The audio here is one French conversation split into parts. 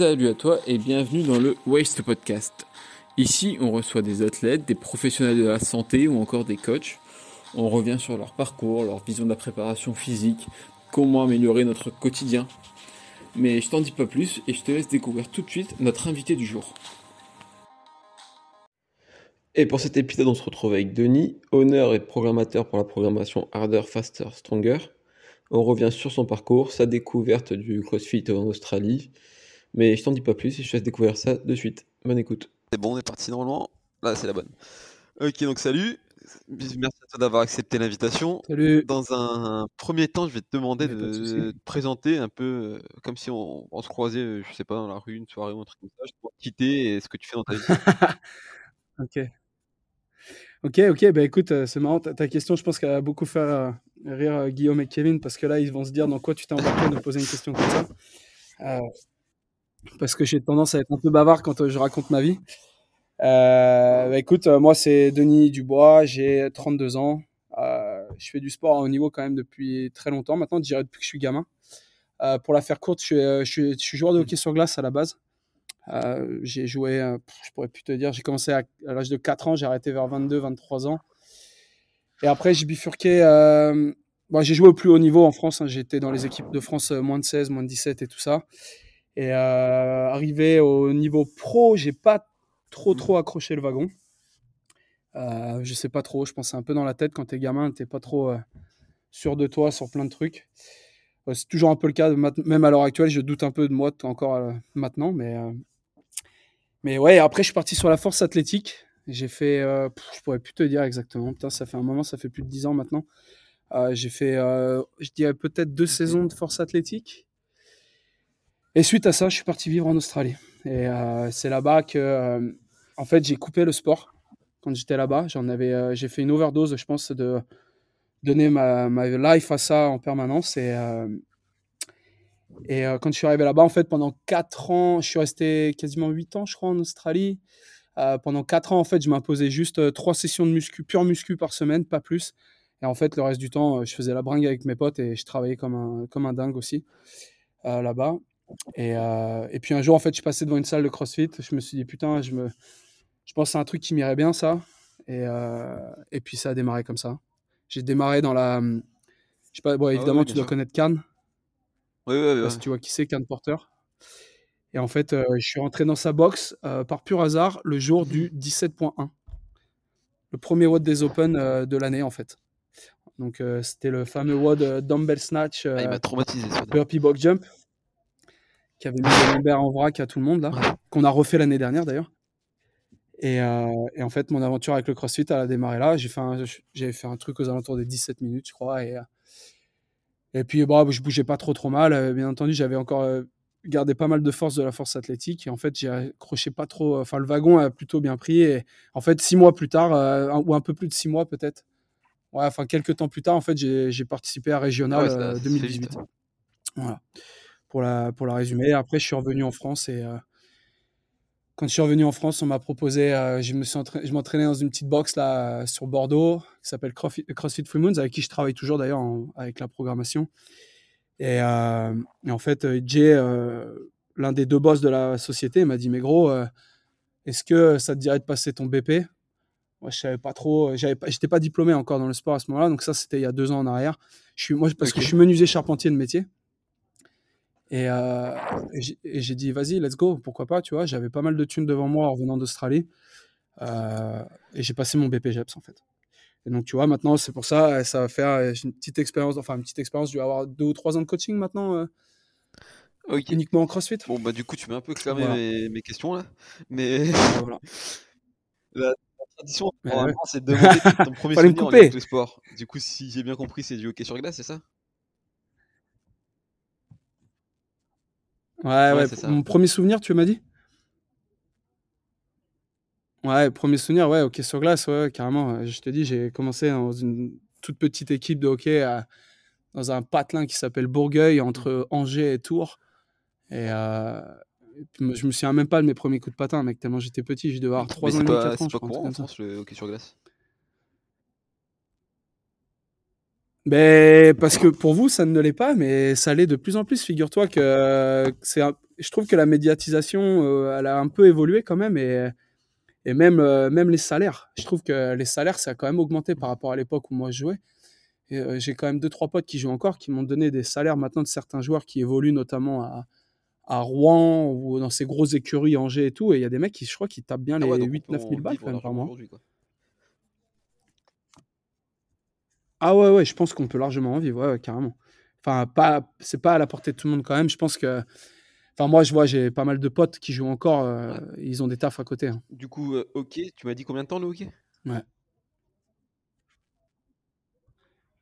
Salut à toi et bienvenue dans le Waste Podcast. Ici, on reçoit des athlètes, des professionnels de la santé ou encore des coachs. On revient sur leur parcours, leur vision de la préparation physique, comment améliorer notre quotidien. Mais je t'en dis pas plus et je te laisse découvrir tout de suite notre invité du jour. Et pour cet épisode, on se retrouve avec Denis, honneur et programmateur pour la programmation Harder, Faster, Stronger. On revient sur son parcours, sa découverte du CrossFit en Australie. Mais je t'en dis pas plus et je te laisse découvrir ça de suite. Bonne écoute. C'est bon, on est parti normalement. Là, c'est la bonne. Ok, donc salut. Merci à toi d'avoir accepté l'invitation. Salut. Dans un premier temps, je vais te demander de te présenter un peu euh, comme si on, on se croisait, euh, je sais pas, dans la rue, une soirée ou un truc comme ça. Je te quitter et ce que tu fais dans ta vie. Ok. Ok, ok, bah écoute, euh, c'est marrant, ta, ta question, je pense qu'elle va beaucoup faire euh, rire euh, Guillaume et Kevin, parce que là, ils vont se dire dans quoi tu t'es embarqué de poser une question comme ça. Parce que j'ai tendance à être un peu bavard quand euh, je raconte ma vie. Euh, bah écoute, euh, moi, c'est Denis Dubois, j'ai 32 ans. Euh, je fais du sport à haut niveau quand même depuis très longtemps, maintenant, je dirais depuis que je suis gamin. Pour la faire courte, je suis, joueur de hockey sur glace à la base. J'ai joué, je pourrais plus te dire, j'ai commencé à, l'âge de 4 ans, j'ai arrêté vers 22, 23 ans. Et après, j'ai bifurqué. j'ai joué au plus haut niveau en France. hein, J'étais dans les équipes de France moins de 16, moins de 17 et tout ça. Et euh, arrivé au niveau pro, j'ai pas trop trop accroché le wagon. Euh, je sais pas trop, je c'est un peu dans la tête quand t'es gamin, t'es pas trop euh, sûr de toi sur plein de trucs. Euh, c'est toujours un peu le cas, même à l'heure actuelle, je doute un peu de moi encore maintenant, mais mais ouais, après, je suis parti sur la force athlétique. J'ai fait, je pourrais plus te dire exactement. Putain, ça fait un moment, ça fait plus de 10 ans maintenant. J'ai fait, je dirais peut-être deux saisons de force athlétique. Et suite à ça, je suis parti vivre en Australie. Et euh, c'est là-bas que, euh, en fait, j'ai coupé le sport quand j'étais là-bas. J'en avais, euh, j'ai fait une overdose, je pense, de donner ma, life à ça en permanence. Et, quand je suis arrivé là-bas, en fait, pendant 4 ans, je suis resté quasiment 8 ans, je crois, en Australie. Pendant 4 ans, en fait, je m'imposais juste 3 sessions de muscu, pure muscu par semaine, pas plus. Et en fait, le reste du temps, je faisais la bringue avec mes potes et je travaillais comme un, dingue aussi là-bas. Et, euh, et puis un jour, en fait, je passé devant une salle de CrossFit. Je me suis dit, putain, je, me, je pense que c'est un truc qui m'irait bien, ça. Et, euh, et puis ça a démarré comme ça. J'ai démarré dans la. Je sais pas, bon, Ah ouais, évidemment, ouais, tu dois sûr. connaître Cannes. Oui, oui, oui. pas si tu vois qui c'est, Cannes Porter. Et en fait, euh, je suis rentré dans sa box par pur hasard le jour du 17.1. Le premier WOD des Open de l'année, en fait. Donc, c'était le fameux WOD Dumbbell Snatch Ah, il m'a traumatisé ce Burpee Box Jump qui avait mis lombaires en vrac à tout le monde, là. Ouais. Qu'on a refait l'année dernière, d'ailleurs. Et, euh, et en fait, mon aventure avec le CrossFit, elle a démarré là. J'ai fait un, j'avais fait un truc aux alentours des 17 minutes, je crois. Et, euh, et puis, bon, je bougeais pas trop trop mal. Euh, Bien entendu, j'avais encore gardé pas mal de force de la force athlétique. Et en fait, j'ai accroché pas trop. Enfin, le wagon a plutôt bien pris. Et en fait, six mois plus tard, euh, ou un peu plus de six mois peut-être, ouais, enfin, quelques temps plus tard, en fait, j'ai participé à Ah Régional ouais, se fait 2018. vite. Voilà. Pour la, pour la résumer. Après, je suis revenu en France et euh, quand je suis revenu en France, on m'a proposé, euh, je me suis entra- je m'entraînais dans une petite box là sur Bordeaux qui s'appelle CrossFit, CrossFit Free Moons, avec qui je travaille toujours d'ailleurs avec la programmation. Et, euh, et en fait, euh, Jay, l'un des deux boss de la société, m'a dit Mais gros, est-ce que ça te dirait de passer ton BP Moi, je savais pas trop, j'avais pas, j'étais pas diplômé encore dans le sport à ce moment-là, donc ça, c'était il y a deux ans en arrière. Je suis, moi, parce que je suis menuisier charpentier de métier. Et, euh, et j'ai- dit, vas-y, let's go, pourquoi pas, tu vois. J'avais pas mal de thunes devant moi en revenant d'Australie. Euh, et j'ai passé mon BPGEPS, en fait. Et donc, tu vois, maintenant, c'est pour ça, ça va faire euh, une petite expérience, enfin, une petite expérience, je vais avoir deux ou trois ans de coaching maintenant, euh, uniquement en CrossFit. Bon, bah, du coup, tu m'as un peu clamé Voilà. mes, mes questions là. Mais voilà. la tradition, ouais. c'est de demander ton premier Fallait me souvenir en couper. lien avec le sport. Du coup, si j'ai bien compris, c'est du hockey sur glace, c'est ça? Ouais, Ouais, mon premier souvenir, tu m'as dit? Ouais, premier souvenir, ouais, hockey sur glace, ouais, carrément. Euh, Je te dis, j'ai commencé dans une toute petite équipe de hockey à- dans un patelin qui s'appelle Bourgueil, entre Angers et Tours. Et, euh, je me souviens même pas de mes premiers coups de patin, mec, tellement j'étais petit. Je devais avoir Mais 3 ans et c'est demi, pas, 4 ans, c'est pas courant en. France le hockey sur glace? Ben, parce que pour vous, ça ne l'est pas, mais ça l'est de plus en plus. Figure-toi que c'est un- je trouve que la médiatisation, euh, elle a un peu évolué quand même et, et même, euh, même les salaires. Je trouve que les salaires, ça a quand même augmenté par rapport à l'époque où moi je jouais. Et, euh, j'ai quand même deux, trois potes qui jouent encore qui m'ont donné des salaires maintenant de certains joueurs qui évoluent notamment à, à Rouen ou dans ces grosses écuries Angers et tout. Et il y a des mecs qui, je crois, qui tapent bien Ah les ouais, donc on 8-9 peut 000 en balles quand même par mois. quoi. Ah ouais, ouais, je pense qu'on peut largement en vivre, ouais, ouais, carrément. Enfin, pas, c'est pas à la portée de tout le monde quand même. Je pense que. Enfin, moi, je vois, j'ai pas mal de potes qui jouent encore. euh, Ouais. ils ont des tafs à côté. hein. Du coup, euh, hockey, tu m'as dit combien de temps le hockey? Ouais.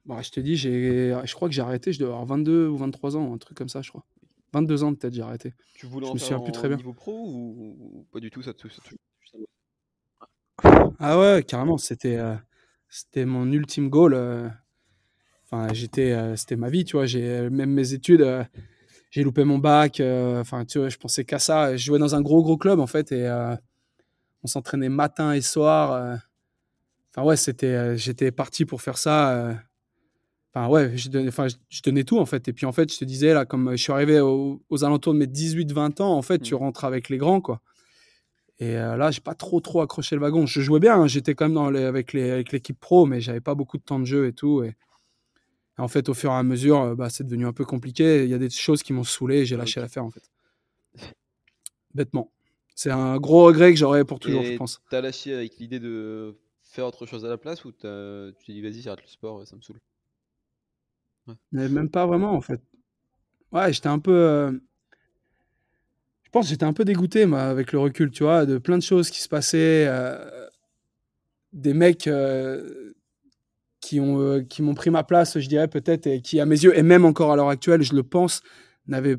Bon, je te dis, j'ai, je crois que j'ai arrêté, je dois avoir 22 ou 23 ans, un truc comme ça, je crois. 22 ans peut-être, j'ai arrêté. Tu voulais Je en me faire souviens plus en très bien. niveau pro ou, ou pas du tout, ça te, ça te- ça te- Ah ouais, carrément, c'était, euh, c'était mon ultime goal. euh. Enfin, j'étais, euh, c'était ma vie, tu vois. J'ai même mes études, euh, j'ai loupé mon bac. euh, Enfin, tu vois, je pensais qu'à ça. Je jouais dans un gros gros club en fait et euh, on s'entraînait matin et soir. euh. Enfin ouais, c'était, euh, j'étais parti pour faire ça. euh. Enfin ouais, je donnais, enfin, je, donnais tout en fait. Et puis en fait, je te disais là, comme je suis arrivé au- aux alentours de mes 18-20 ans, en fait, tu Mm. rentres avec les grands quoi. Et euh, là, j'ai pas trop trop accroché le wagon. Je jouais bien, hein, j'étais quand même dans les- avec les- avec l'équipe pro, mais j'avais pas beaucoup de temps de jeu et tout. Et, et en fait, au fur et à mesure, euh, bah, c'est devenu un peu compliqué. Il y a des choses qui m'ont saoulé et j'ai lâché Ok. l'affaire en fait. Bêtement. C'est un gros regret que j'aurai pour toujours, je Et pense. t'as lâché avec l'idée de faire autre chose à la place ou tu t'es dit vas-y, j'arrête le sport, ça me saoule? Ouais. Mais même pas vraiment en fait. Ouais, j'étais un peu. euh, Je pense que j'étais un peu dégoûté, moi, avec le recul, tu vois, de plein de choses qui se passaient. euh, Des mecs euh, qui ont euh, qui m'ont pris ma place, je dirais peut-être, et qui, à mes yeux, et même encore à l'heure actuelle, je le pense, n'avaient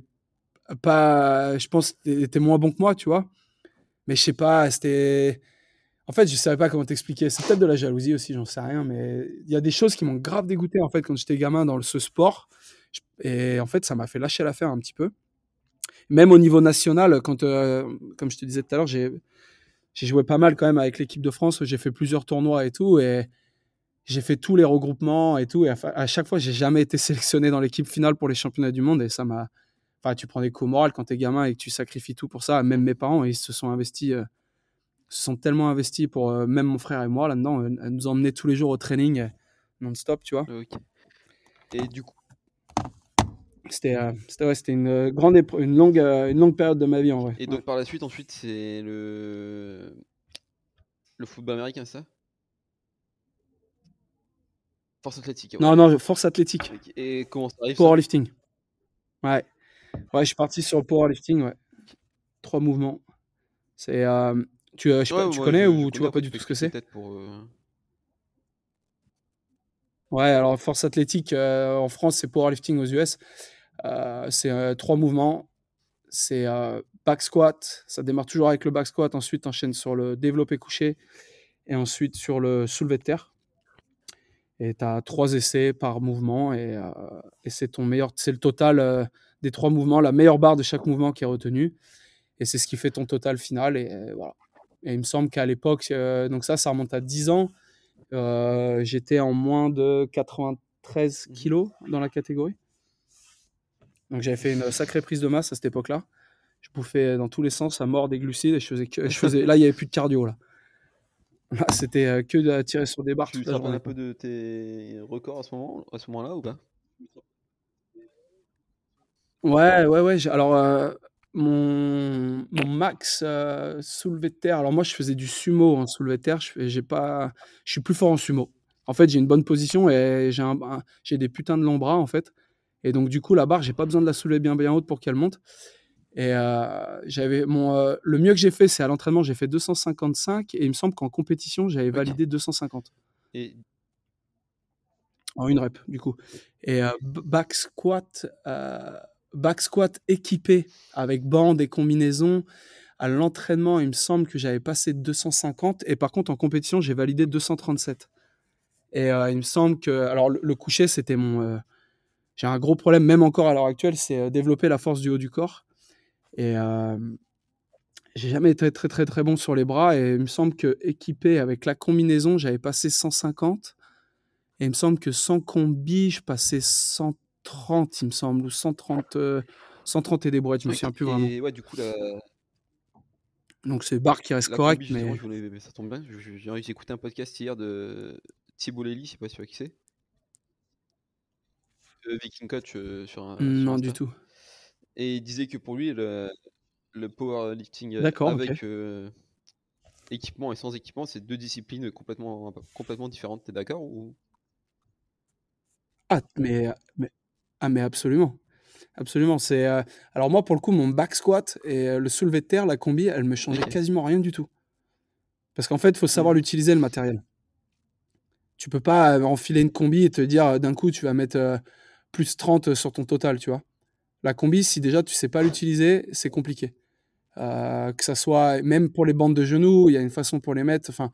pas. Je pense étaient moins bons que moi, tu vois. Mais je sais pas, c'était. En fait, je savais pas comment t'expliquer. C'est peut-être de la jalousie aussi, j'en sais rien. Mais il y a des choses qui m'ont grave dégoûté, en fait, quand j'étais gamin dans ce sport. Et en fait, ça m'a fait lâcher l'affaire un petit peu. Même au niveau national, quand, euh, comme je te disais tout à l'heure, j'ai joué pas mal quand même avec l'équipe de France. J'ai fait plusieurs tournois et tout. Et j'ai fait tous les regroupements et tout. Et à, chaque fois, j'ai jamais été sélectionné dans l'équipe finale pour les championnats du monde. Et ça m'a. Enfin, tu prends des coups moraux quand t'es gamin et que tu sacrifies tout pour ça. Même mes parents, ils se sont investis. euh, se sont tellement investis pour euh, même mon frère et moi là-dedans, euh, nous emmener tous les jours au training non-stop, tu vois. Et du coup, C'était euh, c'était ouais, c'était une euh, grande une longue euh, une longue période de ma vie en vrai. et donc par la suite, ensuite, c'est le le football américain, ça? Force athlétique. ouais. Non non, force athlétique. Et comment ça arrive ça? powerlifting. Ouais. Ouais, je suis parti sur le powerlifting, ouais. Trois mouvements. C'est euh, tu euh, je sais pas, Ouais, tu connais je- je ou tu vois pas du tout ce que c'est? peut-être pour. Ouais, alors force athlétique euh, en France, c'est powerlifting aux US. Euh, c'est euh, trois mouvements. C'est euh, back squat. Ça démarre toujours avec le back squat. Ensuite, enchaîne sur le développé couché. Et ensuite sur le soulevé de terre. Et tu as trois essais par mouvement. Et, euh, et c'est ton meilleur. C'est le total euh, des trois mouvements, la meilleure barre de chaque mouvement qui est retenue. Et c'est ce qui fait ton total final. Et voilà. Et il me semble qu'à l'époque, euh, donc ça, ça remonte à 10 ans. J'étais en moins de 93 Mhm. kilos dans la catégorie. Donc j'avais fait une sacrée prise de masse à cette époque-là. Je bouffais dans tous les sens à mort des glucides et je faisais que, je faisais, là il n'y avait plus de cardio là. Là c'était euh, que de tirer sur des barres Tu te un peu de tes records à ce moment, à ce moment-là ou pas? Ouais, ouais, ouais. Alors, euh, mon, mon max euh, soulevé de terre. Alors, moi, je faisais du sumo en soulevé de terre. Je, j'ai pas, je suis plus fort en sumo. En fait, j'ai une bonne position et j'ai un, un- j'ai des putains de longs bras, en fait. Et donc, du coup, la barre, j'ai pas besoin de la soulever bien, bien haute pour qu'elle monte. Et euh, j'avais mon, euh, le mieux que j'ai fait, c'est à l'entraînement, j'ai fait 255. Et il me semble qu'en compétition, j'avais validé 250 Et en une rep, du coup. Et euh, back squat, euh, back squat équipé avec bande et combinaison. À l'entraînement, il me semble que j'avais passé 250. Et par contre, en compétition, j'ai validé 237. Et il me semble que. Alors, le, le coucher, c'était mon. Euh, j'ai un gros problème, même encore à l'heure actuelle, c'est euh, développer la force du haut du corps. Et euh, j'ai jamais été très, très, très bon sur les bras. Et il me semble que équipé avec la combinaison, j'avais passé 150. Et il me semble que sans combi, je passais 130, il me semble, ou 130, euh, 130 et des brouettes, je me souviens plus vraiment. Ouais, du coup, la, Donc c'est barre qui reste la correct, combi, mais je voulais, ça tombe bien. J'ai j'ai écouté un podcast hier de Thibault Lely, je sais pas si tu vois qui c'est. Viking Coach euh, sur, un- sur non du tout. Et il disait que pour lui, le, le powerlifting euh, avec euh, équipement et sans équipement, c'est deux disciplines complètement, complètement différentes. T'es d'accord ou... Ah, mais, mais, ah, mais absolument. Absolument. C'est, euh, Alors, moi, pour le coup, mon back squat et euh, le soulevé de terre, la combi, elle me changeait quasiment rien du tout. Parce qu'en fait, il faut savoir Mhm. l'utiliser, le matériel. Tu peux pas enfiler une combi et te dire d'un coup, tu vas mettre plus 30 sur ton total, tu vois. La combi, si déjà tu sais pas l'utiliser, c'est compliqué. Euh, que ça soit, même pour les bandes de genoux, il y a une façon pour les mettre. Enfin,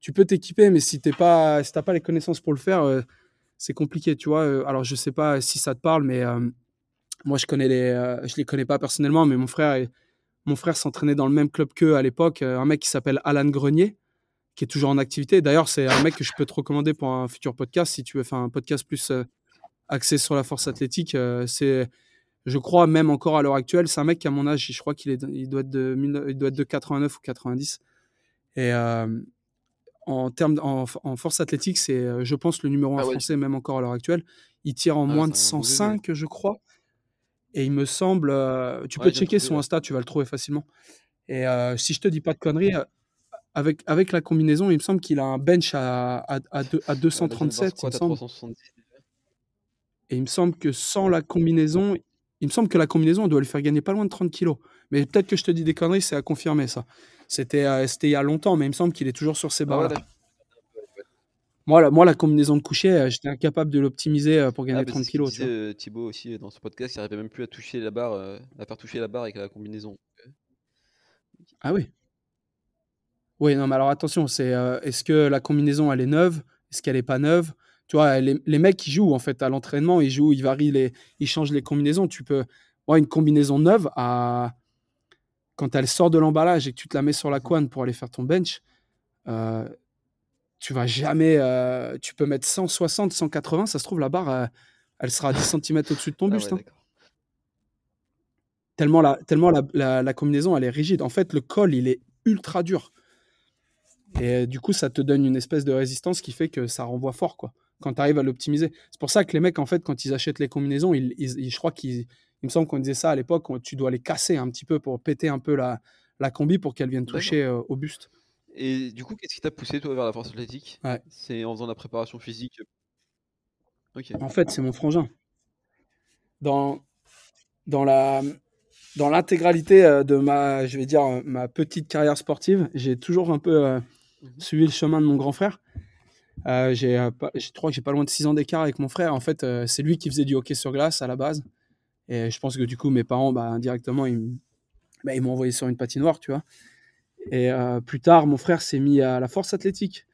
tu peux t'équiper, mais si tu pas, si t'as pas les connaissances pour le faire, euh, c'est compliqué, tu vois. Euh, Alors, je sais pas si ça te parle, mais moi, je connais les, je les connais pas personnellement, mais mon frère, mon frère s'entraînait dans le même club qu'eux à l'époque. un mec qui s'appelle Alan Grenier, qui est toujours en activité. D'ailleurs, c'est un mec que je peux te recommander pour un futur podcast si tu veux faire un podcast plus axé sur la force athlétique. euh, c'est, je crois même encore à l'heure actuelle, c'est un mec qui a mon âge. Je crois qu'il est, il doit être de, 19 il doit être de 89 ou 90. Et euh, en termes, en, en force athlétique, c'est, euh, je pense, le numéro un Ah ouais. français même encore à l'heure actuelle. Il tire en Ah, moins de c'est un beau bébé. 105, je crois. Et il me semble, tu Ouais, peux checker son ouais. Insta, tu vas le trouver facilement. Et euh, si je te dis pas de conneries, avec, avec la combinaison, il me semble qu'il a un bench à, à, à, deux- à Ah, la zone bar 237, il me squat à semble. 370 déjà. Et il me semble que sans la combinaison, il me semble que la combinaison on doit lui faire gagner pas loin de 30 kilos. Mais peut-être que je te dis des conneries, c'est à confirmer ça. C'était euh, il y a longtemps, mais il me semble qu'il est toujours sur ces Ah là, Moi, la, moi, la combinaison de coucher, euh, j'étais incapable de l'optimiser euh, pour Ah, gagner bah, 30 c'est ce qu'il kilos. Tu vois. euh, Thibaut aussi dans ce podcast, il arrivait même plus à toucher la barre, à faire toucher la barre avec la combinaison. Ah oui. Oui, non, mais alors attention, c'est euh, est-ce que la combinaison elle est neuve? Est-ce qu'elle est pas neuve? Tu vois, les, les mecs qui jouent en fait à l'entraînement, ils jouent, ils varient les, ils changent les combinaisons. Tu peux, ouais, une combinaison neuve à quand elle sort de l'emballage et que tu te la mets sur la couenne pour aller faire ton bench, euh, tu vas jamais, euh, tu peux mettre 160, 180, ça se trouve la barre, euh, elle sera à 10 cm au-dessus de ton Ah buste. ouais, hein. Tellement, la, tellement la, la- la combinaison, elle est rigide. En fait, le col, il est ultra dur. Et du coup, ça te donne une espèce de résistance qui fait que ça renvoie fort, quoi, quand tu arrives à l'optimiser. C'est pour ça que les mecs, en fait, quand ils achètent les combinaisons, ils, ils- ils- je crois qu'ils, il me semble qu'on disait ça à l'époque, tu dois les casser un petit peu pour péter un peu la, la combi pour qu'elle vienne toucher euh, au buste. Et du coup, qu'est-ce qui t'a poussé toi vers la force athlétique? Ouais. C'est en faisant de la préparation physique? Ok. En fait, c'est mon frangin. Dans, dans la dans l'intégralité euh, de ma, je vais dire, euh, ma petite carrière sportive, j'ai toujours un peu euh, Mhm. suivi le chemin de mon grand frère. Euh, j'ai, euh, je crois que j'ai pas loin de 6 ans d'écart avec mon frère. En fait, euh, c'est lui qui faisait du hockey sur glace à la base. Et je pense que du coup, mes parents, bah, indirectement, ils, bah, ils m'ont envoyé sur une patinoire, tu vois. Et plus tard, mon frère s'est mis à la force athlétique.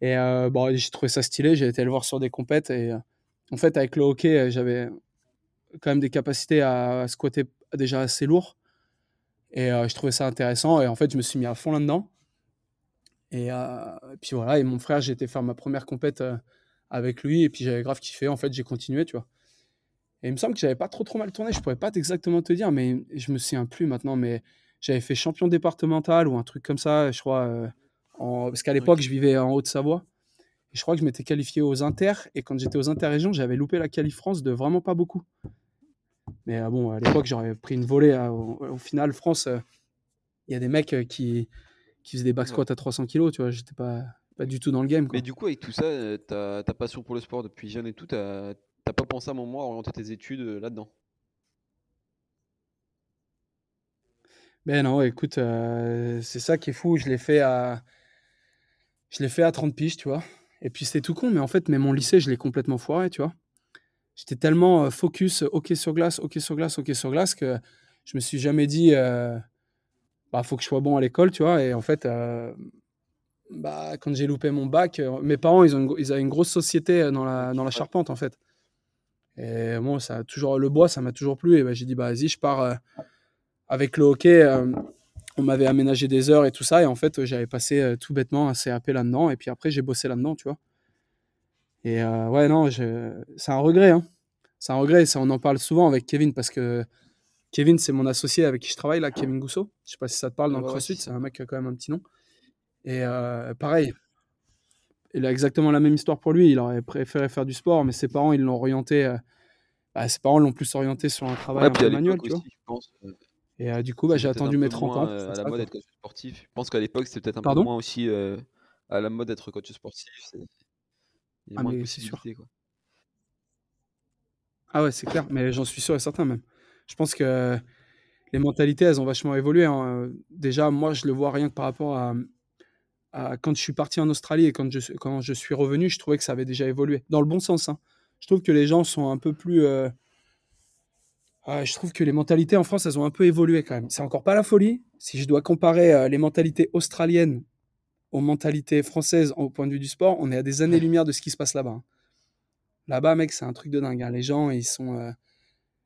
Et bon, j'ai trouvé ça stylé. J'ai été le voir sur des compètes. Et en fait, avec le hockey, j'avais quand même des capacités à, à squatter déjà assez lourd. Et je trouvais ça intéressant. Et en fait, je me suis mis à fond là-dedans. Et, euh, et puis voilà. Et mon frère, j'ai été faire ma première compète euh, avec lui. Et puis j'avais grave kiffé. En fait, j'ai continué, tu vois. Et il me semble que j'avais pas trop trop mal tourné. Je pourrais pas exactement te dire, mais je me souviens plus maintenant. Mais j'avais fait champion départemental ou un truc comme ça, je crois. euh, en... Parce qu'à l'époque, je vivais en Haute-Savoie. Et je crois que je m'étais qualifié aux inter. Et quand j'étais aux interrégions, j'avais loupé la qualif France de vraiment pas beaucoup. Mais bon, à l'époque, j'aurais pris une volée. hein. Au, au final, France, il y a des mecs qui, qui faisaient des back Ouais. squats à 300 kilos. Tu vois, j'étais pas, pas du tout dans le game. Quoi. Mais du coup, avec tout ça, euh, ta, ta passion pour le sport depuis jeune et tout, t'as pas pensé à un moment à orienter tes études euh, là-dedans? Ben non, écoute, euh, c'est ça qui est fou. Je l'ai fait à, je l'ai fait à 30 piges, tu vois. Et puis c'était tout con, mais en fait, mais mon lycée, je l'ai complètement foiré, tu vois. J'étais tellement focus, hockey sur glace, hockey sur glace, hockey sur glace, que je me suis jamais dit, euh, bah, faut que je sois bon à l'école, tu vois. Et en fait, euh, bah, quand j'ai loupé mon bac, euh, mes parents, ils, ont une ils avaient une grosse société euh, dans la, dans la charpente, en fait. Et moi, ça a toujours, le bois, ça m'a toujours plu. Et ben, j'ai dit, bah, vas-y, je pars euh, avec le hockey. on m'avait aménagé des heures et tout ça. Et en fait, j'avais passé tout bêtement un CAP là-dedans. Et puis après, j'ai bossé là-dedans, tu vois. Et ouais, non, je- c'est un regret. Hein. C'est un regret. Ça, on en parle souvent avec Kevin parce que Kevin, c'est mon associé avec qui je travaille, là, Kevin Gousseau. Je sais pas si ça te parle dans Ouais, le ouais, CrossFit, c'est un mec qui a quand même un petit nom. Et euh, pareil, il a exactement la même histoire pour lui. Il aurait préféré faire du sport, mais ses parents, ils l'ont orienté. euh, bah, ses parents l'ont plus orienté sur un travail Ouais, un puis à peu manuel, tu vois. aussi, je pense, euh, Et euh, du coup, bah, j'ai attendu mes peu 30 ans euh, à la mode d'être coach sportif. Je pense qu'à l'époque, c'était peut-être un peu moins aussi euh, à la mode d'être coach sportif. Il y a Ah, moins de possibilités, quoi. Ah ouais, c'est clair, mais j'en suis sûr et certain même. Je pense que les mentalités, elles ont vachement évolué. hein. Déjà, moi, je le vois rien que par rapport à, quand je suis parti en Australie et quand je, suis- revenu, je trouvais que ça avait déjà évolué. Dans le bon sens. hein. Je trouve que les gens sont un peu plus. euh, je trouve que les mentalités en France, elles ont un peu évolué quand même. C'est encore pas la folie. Si je dois comparer euh, les mentalités australiennes aux mentalités françaises au point de vue du sport, on est à des années-lumière de ce qui se passe là-bas. hein. Là-bas, mec, c'est un truc de dingue. Les gens, ils sont.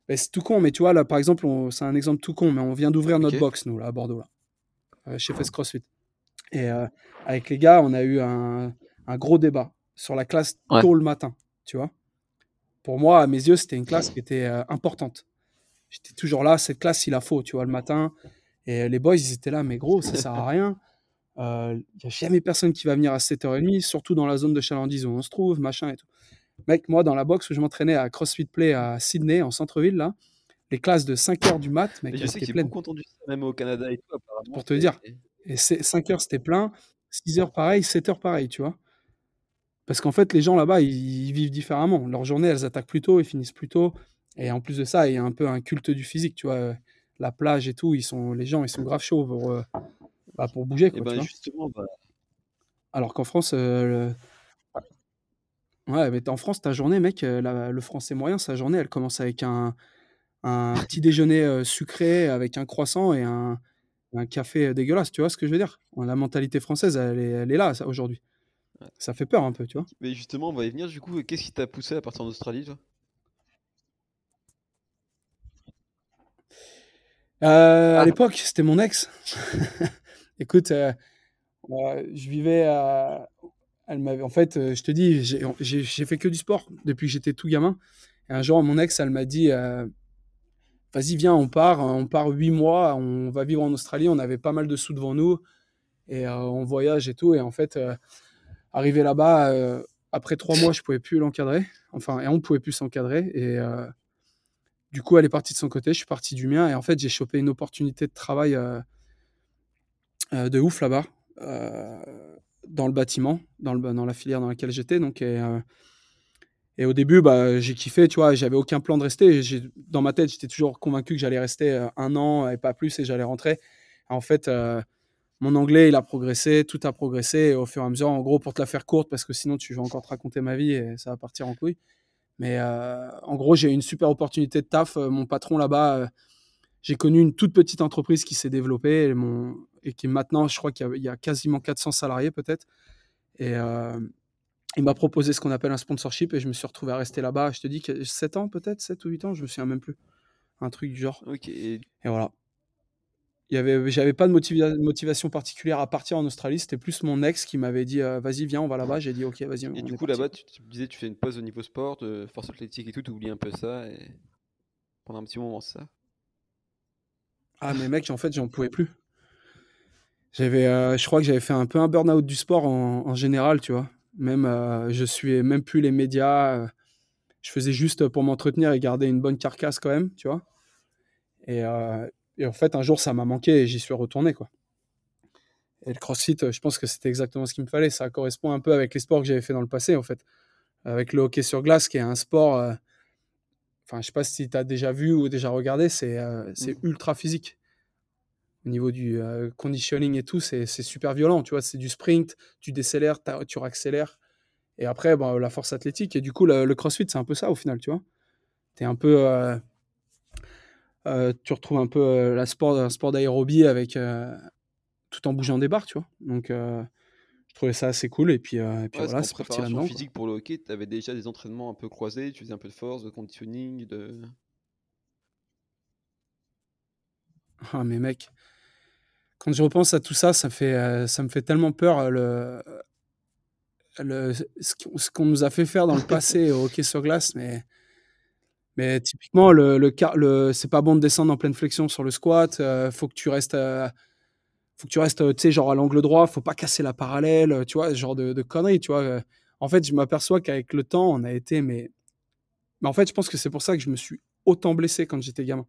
Ben, c'est tout con, mais tu vois, là, par exemple, on- c'est un exemple tout con, mais on vient d'ouvrir notre box, nous, là, à Bordeaux, là, euh, chez Fest CrossFit. Et euh, avec les gars, on a eu un, un gros débat sur la classe Ouais. tôt le matin, tu vois. Pour moi, à mes yeux, c'était une classe qui était euh, importante. J'étais toujours là, cette classe, il la faut, tu vois, le matin. Et les boys, ils étaient là, mais gros, ça sert à rien. Il n'y a jamais personne qui va venir à 7h30, surtout dans la zone de chalandise où on se trouve, machin et tout. Mec, moi, dans la boxe où je m'entraînais à CrossFit Play à Sydney, en centre-ville, là, les classes de 5h du mat, mec, je sais pleines. beaucoup entendu ça, même au Canada et tout, apparemment. Pour te dire. Et 5h, c'était plein. 6h, pareil. 7h, pareil, tu vois. Parce qu'en fait, les gens là-bas, ils, ils vivent différemment. Leurs journées, elles attaquent plus tôt, ils finissent plus tôt. Et en plus de ça, il y a un peu un culte du physique, tu vois. La plage et tout, ils sont, les gens, ils sont grave chauds pour, euh, bah, pour bouger, Et quoi, tu ben vois. justement, bah, Alors qu'en France, euh, le- ouais, mais en France, ta journée, mec, euh, la- le français moyen, sa journée, elle commence avec un, un petit déjeuner euh, sucré, avec un croissant et un, un café euh, dégueulasse. Tu vois ce que je veux dire? La mentalité française, elle est, elle est là ça, aujourd'hui. Ouais. Ça fait peur un peu, tu vois? mais justement, on va y venir. Du coup, qu'est-ce qui t'a poussé à partir en Australie, toi À Ah. l'époque, c'était mon ex. Écoute, je vivais à. Elle en fait, euh, je te dis, j'ai fait que du sport depuis que j'étais tout gamin. Et un jour, mon ex, elle m'a dit euh, Vas-y, viens, on part. On part huit mois. On va vivre en Australie. On avait pas mal de sous devant nous. Et euh, on voyage et tout. Et en fait, arrivé là-bas, après trois mois, je pouvais plus l'encadrer. Enfin, et on pouvait plus s'encadrer. Et. du coup, elle est partie de son côté, je suis parti du mien. Et en fait, j'ai chopé une opportunité de travail de ouf là-bas, dans le bâtiment, dans, la filière dans laquelle j'étais. Donc, et, euh, au début, bah, j'ai kiffé, tu vois, j'avais aucun plan de rester. Dans ma tête, j'étais toujours convaincu que j'allais rester euh, un an et pas plus et j'allais rentrer. En fait, euh, mon anglais, il a progressé, tout a progressé et au fur et à mesure. En gros, pour te la faire courte, parce que sinon, tu vas encore te raconter ma vie et ça va partir en couille. Mais en gros, j'ai eu une super opportunité de taf. Mon patron là-bas, j'ai connu une toute petite entreprise qui s'est développée et qui maintenant, je crois qu'il y, a- il y a quasiment 400 salariés peut-être. Et euh, il m'a proposé ce qu'on appelle un sponsorship et je me suis retrouvé à rester là-bas. Je te dis que 7 ans peut-être, 7 ou 8 ans, je me souviens même plus. Un truc du genre. Ok. Et, voilà. Il y avait, j'avais pas de motiva- motivation particulière à partir en Australie. C'était plus mon ex qui m'avait dit euh, vas-y, viens, on va là-bas. J'ai dit ok, vas-y. et du coup, là-bas, tu, disais, tu fais une pause au niveau sport, de force athlétique et tout, tu oublies un peu ça. Et pendant un petit moment, c'est ça? Ah, mais mec, en fait, j'en pouvais plus. J'avais, euh, je crois que j'avais fait un peu un burn-out du sport en, en général, tu vois. Même, euh, je suivais même plus les médias. euh, je faisais juste pour m'entretenir et garder une bonne carcasse quand même, tu vois. Et, euh, et en fait, un jour, ça m'a manqué et j'y suis retourné, quoi. Et le crossfit, euh, je pense que c'était exactement ce qu'il me fallait. Ça correspond un peu avec les sports que j'avais fait dans le passé, en fait. Avec le hockey sur glace, qui est un sport. euh, Enfin, je sais pas si tu as déjà vu ou déjà regardé, c'est euh, c'est Mhm. ultra physique. Au niveau du euh, conditioning et tout, c'est c'est super violent. Tu vois, c'est du sprint, tu décélères, tu raccélères. Et après, bon, la force athlétique. Et du coup, le, le crossfit, c'est un peu ça au final, tu vois. Es un peu. euh, euh, tu retrouves un peu euh, la sport, un sport d'aérobie avec. tout en bougeant des barres, tu vois. Donc, je trouvais ça assez cool. Et puis, et puis Ouais, voilà, c'est parti quoi. physique pour le hockey, tu avais déjà des entraînements un peu croisés, tu faisais un peu de force, de conditioning, de. Ah, mais mec, quand je repense à tout ça, ça, fait, euh, ça me fait tellement peur. euh, Le, le, ce qu'on ce qu'on nous a fait faire dans le passé au hockey sur glace, mais Mais typiquement, le, le, le c'est pas bon de descendre en pleine flexion sur le squat. Euh, faut que tu restes, euh, faut que tu restes, tu sais, genre à l'angle droit. Faut pas casser la parallèle, tu vois, ce genre de, de conneries, tu vois. En fait, je m'aperçois qu'avec le temps, on a été, mais, mais en fait, je pense que c'est pour ça que je me suis autant blessé quand j'étais gamin.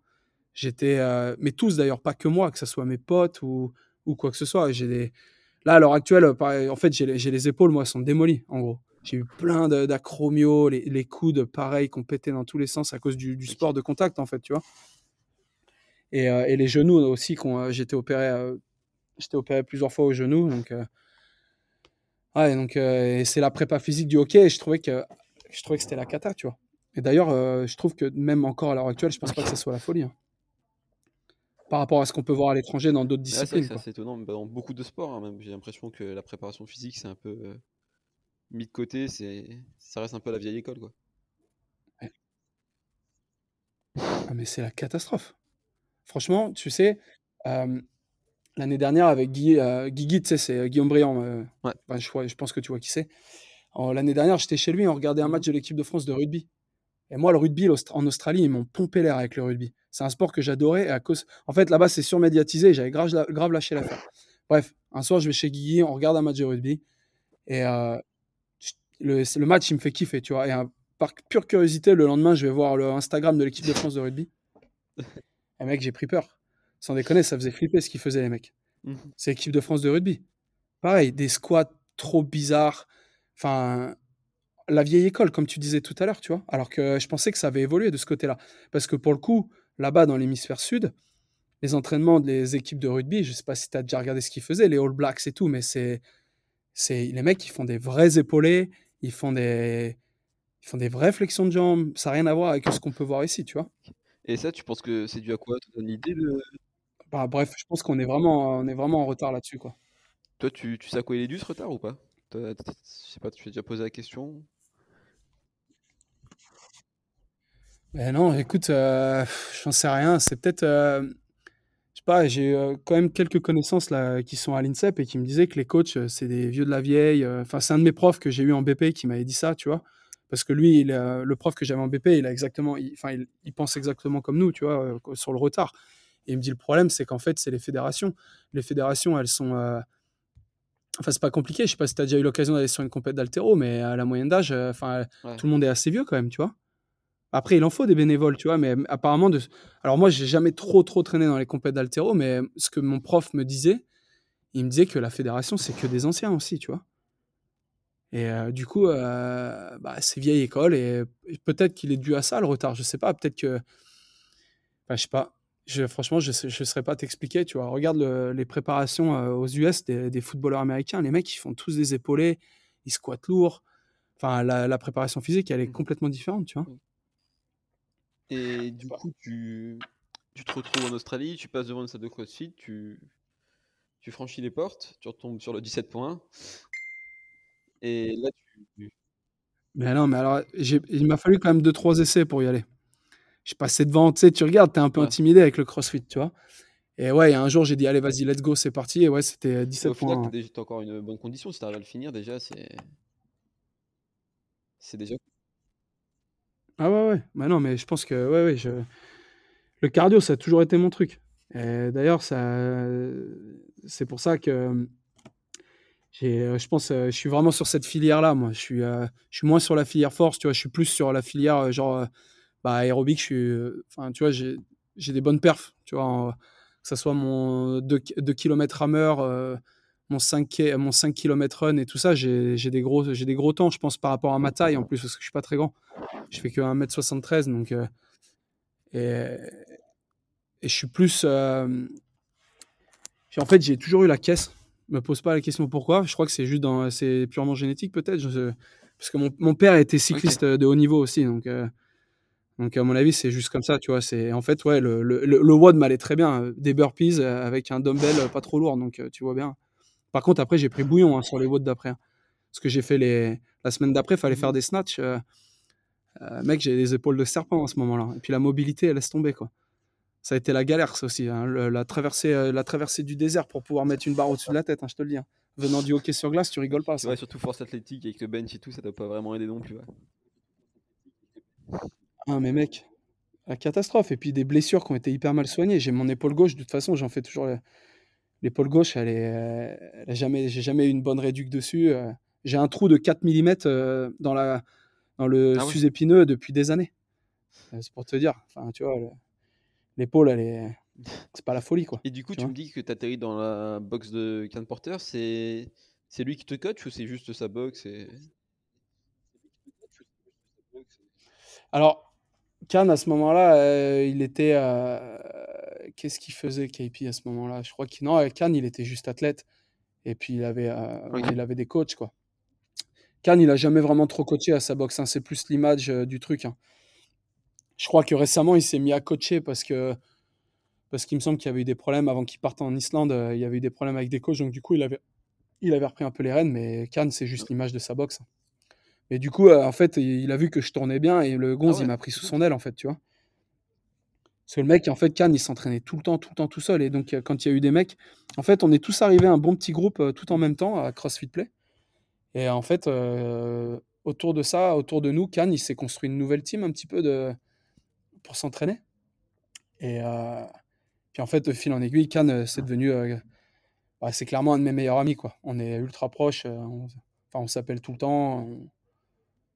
J'étais, euh, mais tous d'ailleurs, pas que moi, que ce soit mes potes ou, ou quoi que ce soit. J'ai des... Là, à l'heure actuelle, en fait, j'ai les, les, épaules, moi, sont démolies, en gros. J'ai eu plein d'acromios, les, les, coudes, pareil, qui ont pété dans tous les sens à cause du, du sport de contact, en fait, tu vois. Et, euh, et les genoux aussi, euh, j'étais opéré, euh, j'étais opéré plusieurs fois au genou, donc. Euh, ouais, donc c'est la prépa physique du hockey. Et je trouvais que je trouvais que c'était la cata, tu vois. Et d'ailleurs, je trouve que même encore à l'heure actuelle, je pense pas que ce soit la folie. Hein par rapport à ce qu'on peut voir à l'étranger dans d'autres disciplines. c'est étonnant. Dans beaucoup de sports, hein, même, j'ai l'impression que la préparation physique, c'est un peu euh, mis de côté. C'est, ça reste un peu la vieille école, quoi. Ah, mais c'est la catastrophe. Franchement, tu sais, l'année dernière avec Guy, euh, Guy, tu sais, c'est euh, Guillaume Briand. je, je, pense que tu vois qui c'est. L'année dernière, j'étais chez lui, on regardait un match de l'équipe de France de rugby. Et moi, le rugby en Australie, ils m'ont pompé l'air avec le rugby. C'est un sport que j'adorais. À cause... En fait, là-bas, c'est surmédiatisé. J'avais grave, grave lâché l'affaire. Bref, un soir, je vais chez Guigui, on regarde un match de rugby. Et euh, le, match, il me fait kiffer, tu vois. Et par pure curiosité, le lendemain, je vais voir le Instagram de l'équipe de France de rugby. Et mec, j'ai pris peur. Sans déconner, ça faisait flipper ce qu'ils faisaient, les mecs. Mmh c'est l'équipe de France de rugby. Pareil, des squats trop bizarres. Enfin, la vieille école, comme tu disais tout à l'heure, tu vois. Alors que je pensais que ça avait évolué de ce côté-là. Parce que pour le coup, là-bas dans l'hémisphère sud, les entraînements des équipes de rugby, je ne sais pas si tu as déjà regardé ce qu'ils faisaient, les All Blacks et tout, mais c'est, les mecs qui font des vrais épaulés, ils font des, ils font des vraies flexions de jambes. Ça n'a rien à voir avec ce qu'on peut voir ici, tu vois. Et ça, tu penses que c'est dû à quoi? Tu as une idée de... bah, Bref, je pense qu'on est vraiment, on est vraiment en retard là-dessus, quoi. Toi, tu, tu sais à quoi il est dû ce retard ou pas? Je sais pas, tu as déjà posé la question? Ben non, écoute, euh, j'en sais rien. C'est peut-être, euh, je sais pas, j'ai euh, quand même quelques connaissances là qui sont à l'INSEP et qui me disaient que les coachs, c'est des vieux de la vieille. Enfin, c'est un de mes profs que j'ai eu en BP qui m'avait dit ça, tu vois. Parce que lui, le prof que j'avais en BP, il a exactement, enfin, il, pense exactement comme nous, tu vois, sur le retard. Et il me dit le problème, c'est qu'en fait, c'est les fédérations. Les fédérations, elles sont, enfin, c'est pas compliqué. Je sais pas si tu as déjà eu l'occasion d'aller sur une compète d'altéro, mais à la moyenne d'âge, enfin, tout le monde est assez vieux quand même, tu vois. Après, il en faut des bénévoles, tu vois, mais apparemment, de... alors moi, j'ai jamais trop, trop traîné dans les compètes d'altéro, mais ce que mon prof me disait, il me disait que la fédération, c'est que des anciens aussi, tu vois. Et euh, du coup, euh, bah, c'est vieille école, et, peut-être qu'il est dû à ça, le retard, je sais pas, peut-être que. Enfin, je sais pas. Je, franchement, je ne saurais pas t'expliquer, tu vois. Regarde les préparations euh, aux US des, footballeurs américains, les mecs, ils font tous des épaulés, ils squattent lourd. Enfin, la, la préparation physique, elle est mmh. complètement différente, tu vois. Mmh. Et du coup, tu, tu te retrouves en Australie, tu passes devant une salle de CrossFit, tu, tu franchis les portes, tu retombes sur le 17.1. Et là, tu. Mais non, mais alors, il m'a fallu quand même 2-3 essais pour y aller. Je passais devant, tu sais, tu regardes, t'es un peu intimidé avec le CrossFit, tu vois. Et ouais, un jour, j'ai dit, allez, vas-y, let's go, c'est parti. Et ouais, c'était 17 Au final, t'as encore une bonne condition. Si t'arrives à le finir, déjà, c'est. C'est déjà ah ouais, ouais. Bah non, mais je pense que ouais, ouais, je... le cardio, ça a toujours été mon truc. D'ailleurs, ça... c'est pour ça que j'ai, je pense, je suis vraiment sur cette filière-là. Moi, je suis, je suis moins sur la filière force, tu vois. Je suis plus sur la filière genre bah, aérobique. Je suis, enfin, tu vois, j'ai, des bonnes perfs, tu vois. que ça soit mon 2, km rameur, mon 5, mon 5 km run et tout ça, j'ai, des gros, j'ai des gros temps, je pense, par rapport à ma taille en plus, parce que je suis pas très grand. Je fais que 1m73, donc. Euh, et, et, je suis plus. Euh, en fait, j'ai toujours eu la caisse. Me pose pas la question pourquoi. Je crois que c'est juste dans. C'est purement génétique, peut-être. Parce que mon, mon, père était cycliste de haut niveau aussi, donc. Euh, donc à mon avis, c'est juste comme ça, tu vois. C'est en fait, ouais, le, le, le, WOD m'allait très bien, des burpees avec un dumbbell pas trop lourd, donc tu vois bien. Par contre, après, j'ai pris bouillon hein, sur les WOD d'après. Hein. Parce que j'ai fait les la semaine d'après, il fallait faire mmh. des snatchs. Euh, mec, j'ai des épaules de serpent à ce moment-là. Et puis la mobilité, elle laisse tomber, quoi. Ça a été la galère, ça aussi. Hein. la, traversée, euh, la traversée du désert pour pouvoir mettre une barre au-dessus de la tête, hein, je te le dis. Venant du hockey sur glace, tu rigoles pas. Ouais, surtout force athlétique avec le bench et tout, ça doit pas vraiment aider non plus. Ah, mais mec, la catastrophe. Et puis des blessures qui ont été hyper mal soignées. J'ai mon épaule gauche, de toute façon, j'en fais toujours. L'épaule gauche, elle est, elle a jamais, j'ai jamais eu une bonne réduction dessus. euh. J'ai un trou de 4 mm euh, dans, la, dans le Ah ouais. sus-épineux depuis des années. Euh, C'est pour te dire. Enfin, tu vois, le- l'épaule, elle est. C'est pas la folie, quoi. Et du coup, Tu tu vois? me dis que tu atterris dans la box de Can Porter, c'est c'est lui qui te coach ou c'est juste sa box et... Alors, Khan, à ce moment-là, euh, il était. euh, Qu'est-ce qu'il faisait, KP, à ce moment-là? Je crois qu'il. Non, Khan, il était juste athlète. Et puis, il avait, euh, Ok. il avait des coachs, quoi. Khan, il a jamais vraiment trop coaché à sa boxe. hein, C'est plus l'image du truc. hein. Je crois que récemment, il s'est mis à coacher parce que. Parce qu'il me semble qu'il y avait eu des problèmes avant qu'il parte en Islande. il y avait eu des problèmes avec des coachs. Donc, du coup, il avait, il avait repris un peu les rênes. Mais Khan, c'est juste l'image de sa boxe. hein. Mais du coup, en fait, il a vu que je tournais bien et le gonze, Ah ouais, il m'a pris sous son aile, en fait, tu vois. Parce que le mec, en fait, Cannes, il s'entraînait tout le temps, tout le temps, tout seul. Et donc, quand il y a eu des mecs, en fait, on est tous arrivés à un bon petit groupe tout en même temps à CrossFit Play. Et en fait, euh, autour de ça, autour de nous, Cannes, il s'est construit une nouvelle team un petit peu de... pour s'entraîner. Et euh, puis, en fait, fil en aiguille, Cannes, c'est devenu. euh, bah, c'est clairement un de mes meilleurs amis, quoi. On est ultra proches. on... Enfin, on s'appelle tout le temps. on-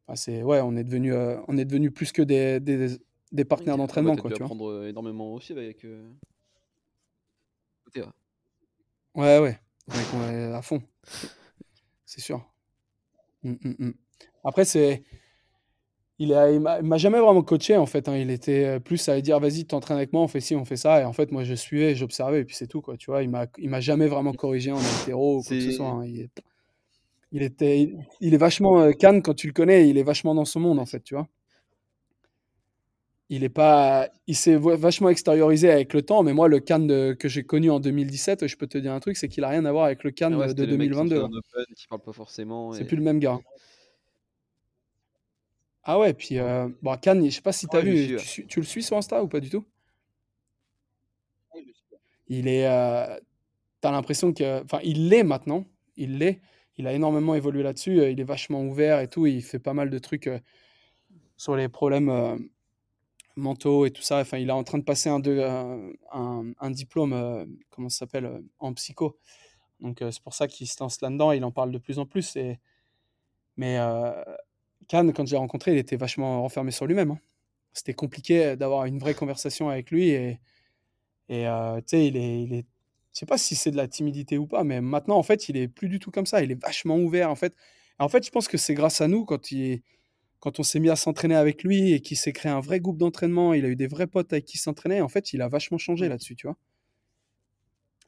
enfin, c'est... Ouais, on est devenu, euh, on est devenu plus que des, des, des partenaires. Ah bah, d'entraînement, quoi, tu vois. apprendre euh, énormément aussi avec. euh, ouais. Ouais, qu'on est à fond, c'est sûr. Mm, mm, mm. Après, c'est, il a, il m'a il m'a jamais vraiment coaché en fait. hein. Il était euh, plus à dire, vas-y, t'entraînes avec moi, on fait ci, on fait ça. Et en fait, moi, je suivais, j'observais, et puis c'est tout, quoi. Tu vois, il m'a, il m'a jamais vraiment corrigé en altéro ou quoi que ce soit. hein. Il, il était, il, il est vachement euh, Cannes quand tu le connais. Il est vachement dans son monde en fait, tu vois. Il est pas, il s'est va- vachement extériorisé avec le temps. Mais moi, le Cannes de- que j'ai connu en 2017, je peux te dire un truc, c'est qu'il a rien à voir avec le Cannes Ah ouais, de qui 2022. s'entraîne en open, qui parle pas forcément. C'est et- plus le même gars. Ah ouais, puis euh, bon, Cannes, je sais pas si tu as Ouais, vu, tu le suis sur Insta ou pas du tout? Il est, euh, t'as l'impression que, enfin, il l'est maintenant, il l'est, il a énormément évolué là-dessus, euh, il est vachement ouvert et tout, il fait pas mal de trucs euh, sur les problèmes euh, mentaux et tout ça. Enfin, il est en train de passer un, de- diplôme, comment ça s'appelle, en psycho. Donc c'est pour ça qu'il se lance là-dedans, il en parle de plus en plus. Et... Mais euh, Khan, quand j'ai rencontré, il était vachement renfermé sur lui-même. hein. C'était compliqué d'avoir une vraie conversation avec lui. Et, tu sais, il est... Je sais pas si c'est de la timidité ou pas, mais maintenant, en fait, il est plus du tout comme ça. Il est vachement ouvert, en fait. En fait, je pense que c'est grâce à nous, quand, il... quand on s'est mis à s'entraîner avec lui et qu'il s'est créé un vrai groupe d'entraînement, il a eu des vrais potes avec qui s'entraîner. En fait, il a vachement changé là-dessus, tu vois.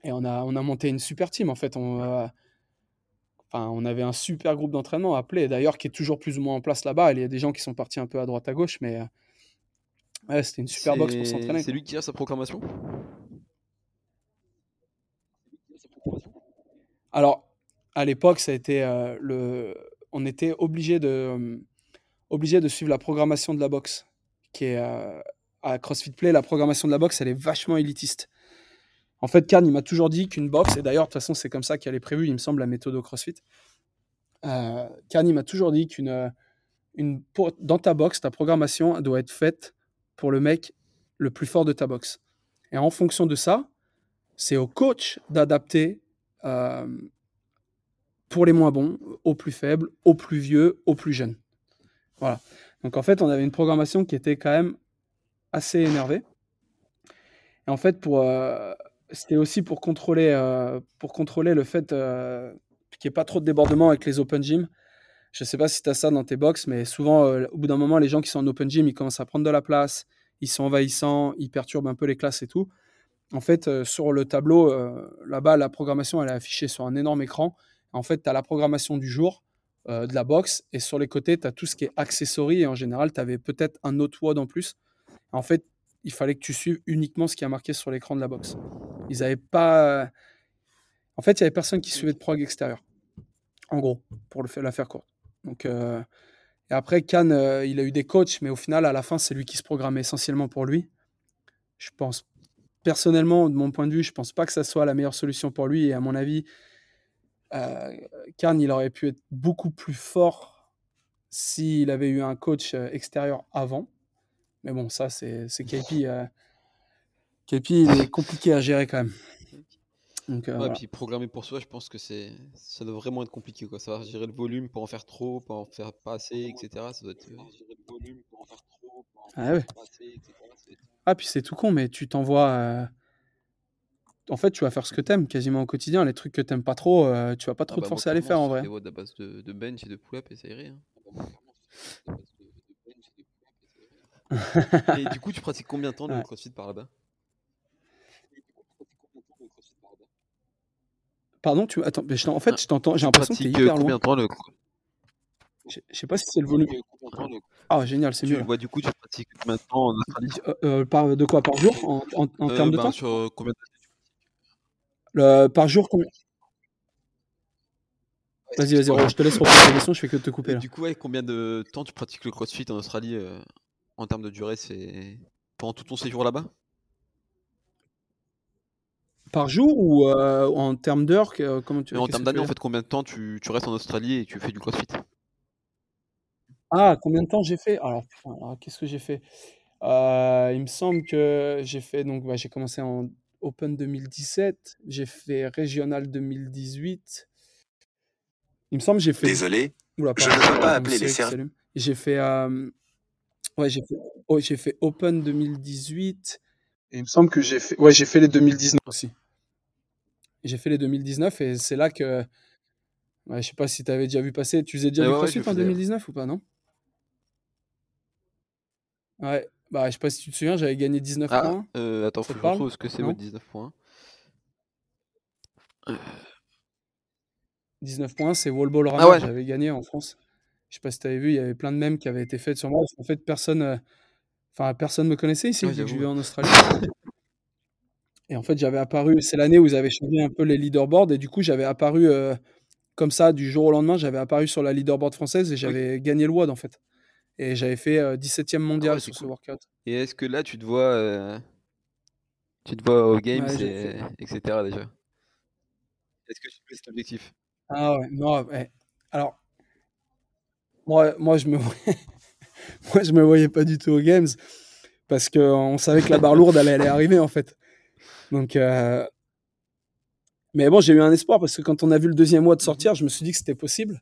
Et on a, on a monté une super team, en fait. On, euh, Enfin, on avait un super groupe d'entraînement appelé, d'ailleurs, qui est toujours plus ou moins en place là-bas. Il y a des gens qui sont partis un peu à droite à gauche, mais euh, ouais, c'était une super box pour s'entraîner. C'est lui qui gère sa programmation? Alors, à l'époque, ça a été euh, le, on était obligé de, euh, obligé de suivre la programmation de la boxe, qui est euh, à CrossFit Play. La programmation de la boxe, elle est vachement élitiste. En fait, il m'a toujours dit qu'une boxe, et d'ailleurs, de toute façon, c'est comme ça qu'elle est prévue, il me semble, la méthode au CrossFit. Il m'a toujours dit qu'une, une, dans ta boxe, ta programmation doit être faite pour le mec le plus fort de ta boxe. Et en fonction de ça, c'est au coach d'adapter euh, pour les moins bons, aux plus faibles, aux plus vieux, aux plus jeunes. Voilà. Donc en fait, on avait une programmation qui était quand même assez énervée. Et en fait, euh, c'était aussi pour contrôler, euh, pour contrôler le fait qu'il n'y ait pas trop de débordements avec les open gym. Je ne sais pas si tu as ça dans tes box, mais souvent, au bout d'un moment, les gens qui sont en open gym, ils commencent à prendre de la place, ils sont envahissants, ils perturbent un peu les classes et tout. En fait, euh, sur le tableau, euh, là-bas, la programmation, elle est affichée sur un énorme écran. En fait, tu as la programmation du jour euh, de la box et sur les côtés, tu as tout ce qui est accessory et en général, tu avais peut-être un autre WOD en plus. En fait, il fallait que tu suives uniquement ce qui a marqué sur l'écran de la box. Ils n'avaient pas. En fait, il n'y avait personne qui suivait de prog extérieur. En gros, pour le faire, courte. Donc, Et après, euh, il a eu des coachs, mais au final, à la fin, c'est lui qui se programmait essentiellement pour lui. Je pense, personnellement, de mon point de vue, je pense pas que ça soit la meilleure solution pour lui. Et à mon avis, euh, Khan, il aurait pu être beaucoup plus fort s'il avait eu un coach euh, extérieur avant. Mais bon, ça, c'est c'est KP. euh, KP, il est compliqué à gérer quand même. Donc, euh, Ouais, voilà. puis programmer pour soi, je pense que c'est ça doit vraiment être compliqué quoi. Savoir gérer le volume, pas en faire trop, pas en faire pas assez, etc. Ça doit être. Ah ouais. Ah, puis c'est tout con, mais tu t'envoies. euh, En fait, tu vas faire ce que t'aimes quasiment au quotidien. Les trucs que t'aimes pas trop, euh, tu vas pas Ah trop bah, te moi, forcer à les faire en vrai. des à base de, de bench et de pull-up et ça irait. hein. et du coup, tu pratiques combien de temps le Ouais. crossfit par là-bas? Pardon, tu. Attends, mais je en fait, Ah, je t'entends. J'ai Tu l'impression que t'es pratiques euh, hyper combien loin. de temps le Je sais pas si c'est le volume. Ah, génial, c'est mieux. ouais, du coup, tu pratiques temps en Australie Euh, euh, par, de quoi Par jour En, en- en Euh, termes de ben, temps? sur euh, combien de Le- Par jour combien Vas-y, vas-y, je te laisse reprendre ta question, je fais que te couper là. du coup, ouais, combien de temps tu pratiques le crossfit en Australie euh, en termes de durée? C'est pendant tout ton séjour là-bas? Par jour ou euh, en termes d'heures comment tu, en termes d'années, en fait, combien de temps tu, tu restes en Australie et tu fais du crossfit? Ah, combien de temps j'ai fait? Alors, putain, alors, qu'est-ce que j'ai fait? Euh, Il me semble que j'ai fait, donc bah, j'ai commencé en Open 2017, j'ai fait Régional 2018. Il me semble que j'ai fait. Désolé, Oula, je pardon, ne peux il y pas appeler les qui s'allume. J'ai fait, euh, ouais, j'ai fait, oh, j'ai fait Open 2018. Et il me semble que j'ai fait, ouais, j'ai fait les 2019 aussi. J'ai fait les 2019 et c'est là que, ouais, je sais pas si tu avais déjà vu passer. Tu faisais déjà Ouais, du ouais, ouais, CrossFit je en faisais, ouais. 2019 ou pas, non? Ouais, bah, je sais pas si tu te souviens, j'avais gagné 19 Ah, points. euh, attends, faut te que je retrouve ce que c'est, ouais, 19 points. 19 points, c'est Wall Ball Runner, Ah ouais. j'avais gagné en France. Je sais pas si tu avais vu, il y avait plein de mèmes qui avaient été faits sur moi. En fait, personne, euh, enfin, personne me connaissait ici, Ouais, vu que je vivais en Australie. Et en fait, j'avais apparu, c'est l'année où ils avaient changé un peu les leaderboards, et du coup, j'avais apparu euh, comme ça, du jour au lendemain, j'avais apparu sur la leaderboard française et j'avais gagné le WOD en fait. Et j'avais fait euh, 17e mondial Ah ouais, sur c'est ce cool. workout. Et est-ce que là, tu te vois, euh, tu te vois au Games Ouais, et etc. déjà? Est-ce que tu fais cet objectif? Ah ouais, non, ouais. Alors, moi, moi, je me voyais... moi, je me voyais pas du tout aux Games parce qu'on savait que la barre lourde, elle allait arriver en fait. Donc, euh, mais bon, j'ai eu un espoir parce que quand on a vu le deuxième WOD sortir, je me suis dit que c'était possible.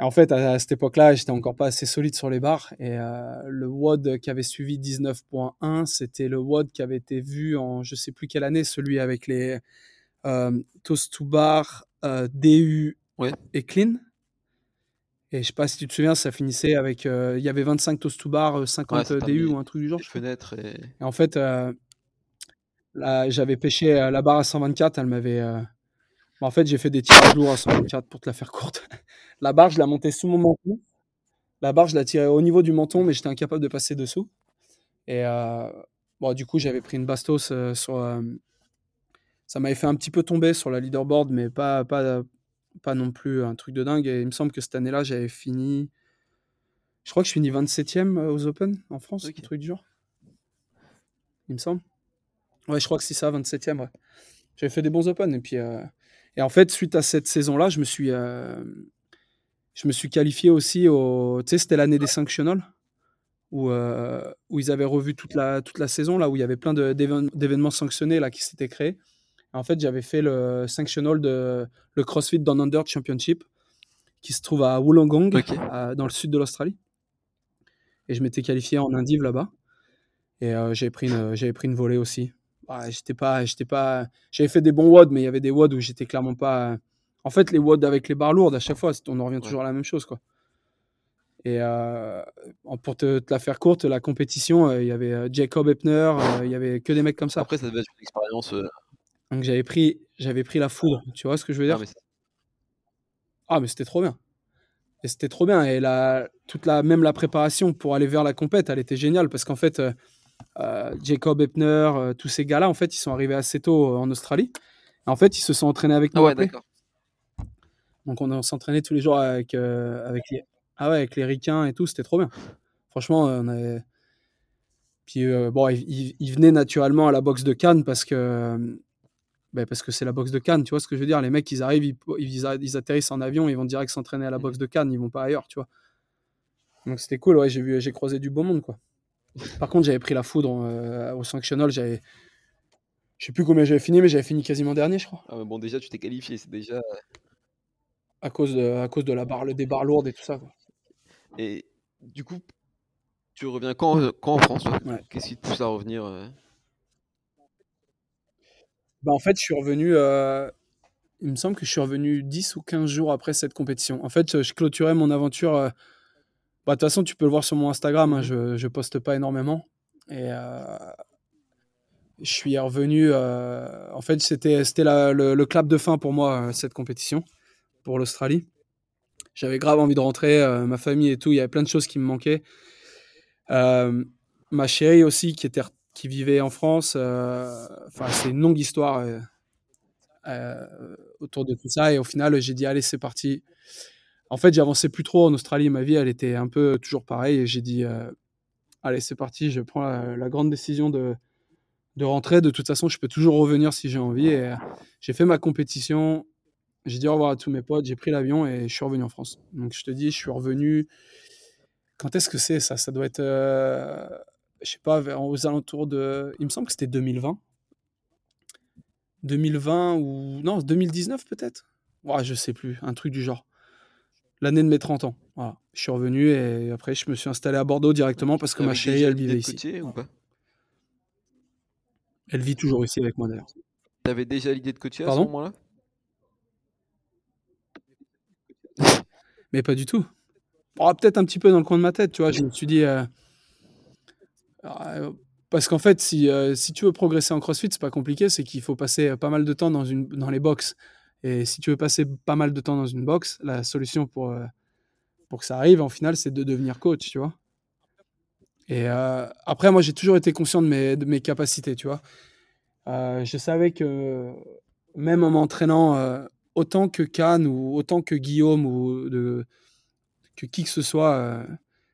En fait, à, à cette époque-là, j'étais encore pas assez solide sur les barres. Et euh, le WOD qui avait suivi 19.1, c'était le WOD qui avait été vu en je sais plus quelle année, celui avec les euh, toast to bar, euh, DU Ouais. et clean. Et je sais pas si tu te souviens, ça finissait avec. euh, Il y avait 25 toast to bar, euh, 50 Ouais, DU ou un truc du genre. Fenêtres et. Et en fait, là, j'avais pêché la barre à 124, elle m'avait. bon, en fait, j'ai fait des tirages lourds à 124 pour te la faire courte. la barre, je la montais sous mon menton. La barre, je la tirais au niveau du menton, mais j'étais incapable de passer dessous. Et euh, bon, du coup, j'avais pris une bastos euh, sur. euh, ça m'avait fait un petit peu tomber sur la leaderboard, mais pas, pas, pas non plus un truc de dingue. Et il me semble que cette année-là, j'avais fini. Je crois que je finis 27e aux Open en France, Ok. un truc du genre. Il me semble. Ouais, je crois que c'est ça, 27e. Ouais. J'avais fait des bons Open. Et, puis, et en fait, suite à cette saison-là, je me suis, euh, je me suis qualifié aussi au. Tu sais, c'était l'année des sanctionals, où, euh, où ils avaient revu toute la, toute la saison, là, où il y avait plein d'événements sanctionnés là, qui s'étaient créés. En fait, j'avais fait le sanctional de le CrossFit Down Under Championship, qui se trouve à Wollongong, à- dans le sud de l'Australie. Et je m'étais qualifié en Indive là-bas. Et euh, j'avais pris, une- pris une volée aussi. Ouais, j'étais pas, j'étais pas, j'avais fait des bons WOD, mais il y avait des WOD où j'étais clairement pas. En fait, les WOD avec les barres lourdes, à chaque fois, on en revient toujours à la même chose, quoi. Et euh, pour te, te la faire courte, la compétition, euh, il y avait euh, Jacob Epner, il y avait que des mecs comme ça. Après, ça devait être une expérience. Donc j'avais pris, j'avais pris la foudre. Tu vois ce que je veux dire? non, mais c'est- Ah, mais c'était trop bien. Et c'était trop bien. Et la, toute la, même la préparation pour aller vers la compète, elle était géniale parce qu'en fait, euh, Jacob Epner, euh, tous ces gars-là, en fait, ils sont arrivés assez tôt euh, en Australie. Et en fait, ils se sont entraînés avec nous. Ah ouais, d'accord. Donc on, s'entraînait tous les jours avec, euh, avec, les, ah ouais, avec les ricains et tout. C'était trop bien. Franchement, euh, on avait. Puis euh, bon, ils venaient naturellement à la boxe de Cannes parce que. ben, parce que c'est la boxe de Cannes, tu vois ce que je veux dire? Les mecs, ils arrivent, ils, ils, atterrissent en avion, ils vont direct s'entraîner à la boxe de Cannes, ils vont pas ailleurs, tu vois. Donc c'était cool, ouais, j'ai vu, j'ai croisé du beau monde, quoi. Par contre, j'avais pris la foudre euh, au sanctionnal. J'avais, je sais plus combien j'avais fini, mais j'avais fini quasiment dernier, je crois. Ah, mais bon, déjà, tu t'es qualifié, c'est déjà. À cause de, à cause de la barre, des barres lourdes et tout ça. Quoi. Et du coup, tu reviens quand, euh, quand en France Ouais. Qu'est-ce qui te pousse à revenir euh? Bah, en fait, je suis revenu. euh, il me semble que je suis revenu 10 ou 15 jours après cette compétition. En fait, je clôturais mon aventure. euh, bah, De toute façon, tu peux le voir sur mon Instagram. hein, Mhm. je, je poste pas énormément. Et je suis revenu. en fait, c'était le, le clap de fin pour moi, cette compétition, pour l'Australie. J'avais grave envie de rentrer, euh, ma famille et tout. Il y avait plein de choses qui me manquaient. Euh, ma chérie aussi, qui, était, qui vivait en France. euh, Enfin, c'est une longue histoire autour de tout ça. Et au final, j'ai dit, allez, c'est parti. En fait, j'avançais plus trop en Australie. Ma vie, elle était un peu toujours pareille. Et j'ai dit, allez, c'est parti. Je prends la, grande décision de, de rentrer. De toute façon, je peux toujours revenir si j'ai envie. Et j'ai fait ma compétition. J'ai dit au revoir à tous mes potes. J'ai pris l'avion et je suis revenu en France. Donc, je te dis, je suis revenu. Quand est-ce que c'est ça? Ça doit être, euh, je sais pas, aux alentours de. Il me semble que c'était 2020. 2020 ou. Non, 2019 peut-être? Ouais, Je sais plus, un truc du genre. L'année de mes 30 ans. Voilà. Je suis revenu et après, je me suis installé à Bordeaux directement parce que ma Avec chérie, elle vivait ici. coacher ou pas? Elle vit toujours ici avec moi d'ailleurs. T'avais déjà l'idée de coacher à ce moment-là? Mais pas du tout. Oh, Peut-être un petit peu dans le coin de ma tête, tu vois. Je me suis dit. euh, euh, parce qu'en fait, si, euh, si tu veux progresser en crossfit, c'est pas compliqué, c'est qu'il faut passer pas mal de temps dans, une, dans les box. Et si tu veux passer pas mal de temps dans une box, la solution pour, pour que ça arrive, en final, c'est de devenir coach, tu vois. Et après, moi, j'ai toujours été conscient de mes, de mes capacités, tu vois. Je savais que même en m'entraînant autant que Cannes ou autant que Guillaume ou de, que qui que ce soit, euh,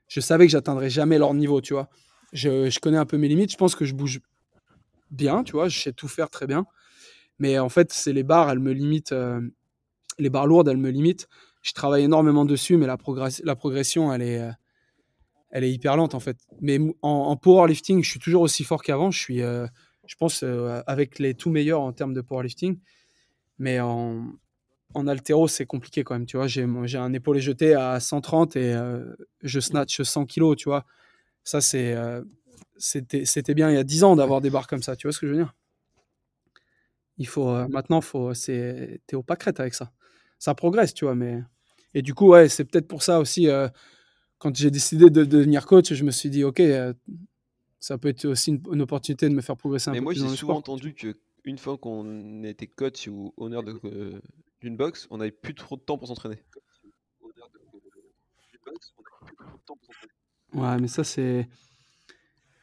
je savais que j'atteindrais jamais leur niveau, tu vois. Je, je connais un peu mes limites, je pense que je bouge bien, tu vois, je sais tout faire très bien. Mais en fait, c'est les barres, elles me limitent, euh, les barres lourdes, elles me limitent. Je travaille énormément dessus, mais la, la progression, elle est, euh, elle est hyper lente en fait. Mais en, en powerlifting, je suis toujours aussi fort qu'avant. Je suis, je pense, avec les tout meilleurs en termes de powerlifting. Mais en, en haltéro, c'est compliqué quand même. Tu vois, j'ai un épaulé jeté à 130 et euh, je snatch 100 kilos. Tu vois, ça c'est, euh, c'était, c'était bien il y a 10 ans d'avoir des barres comme ça. Tu vois ce que je veux dire? Il faut euh, maintenant, faut, c'est, t'es au pâquerette avec ça. Ça progresse, tu vois. Mais et du coup, ouais, c'est peut-être pour ça aussi. quand j'ai décidé de, devenir coach, je me suis dit, ok, ça peut être aussi une, une opportunité de me faire progresser un Mais peu moi, plus j'ai souvent sport. entendu que une fois qu'on était coach ou honneur de, d'une box, on n'avait plus trop de temps pour s'entraîner. Ouais, mais ça, c'est.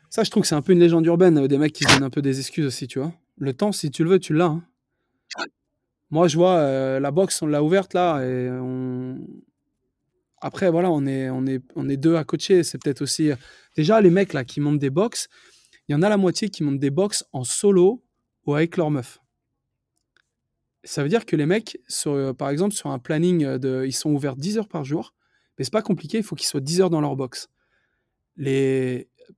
Ça, je trouve que c'est un peu une légende urbaine, euh, des mecs qui se donnent un peu des excuses aussi, tu vois. Le temps, si tu le veux, tu l'as. hein. Moi, je vois euh, la boxe, on l'a ouverte là, et on. Après, voilà, on est, on est, deux à coacher. C'est peut-être aussi. euh, Déjà, les mecs là qui montent des box, il y en a la moitié qui montent des box en solo ou avec leur meuf. Ça veut dire que les mecs, euh, par exemple, sur un planning, euh, ils sont ouverts 10 heures par jour, mais c'est pas compliqué, il faut qu'ils soient 10 heures dans leur box.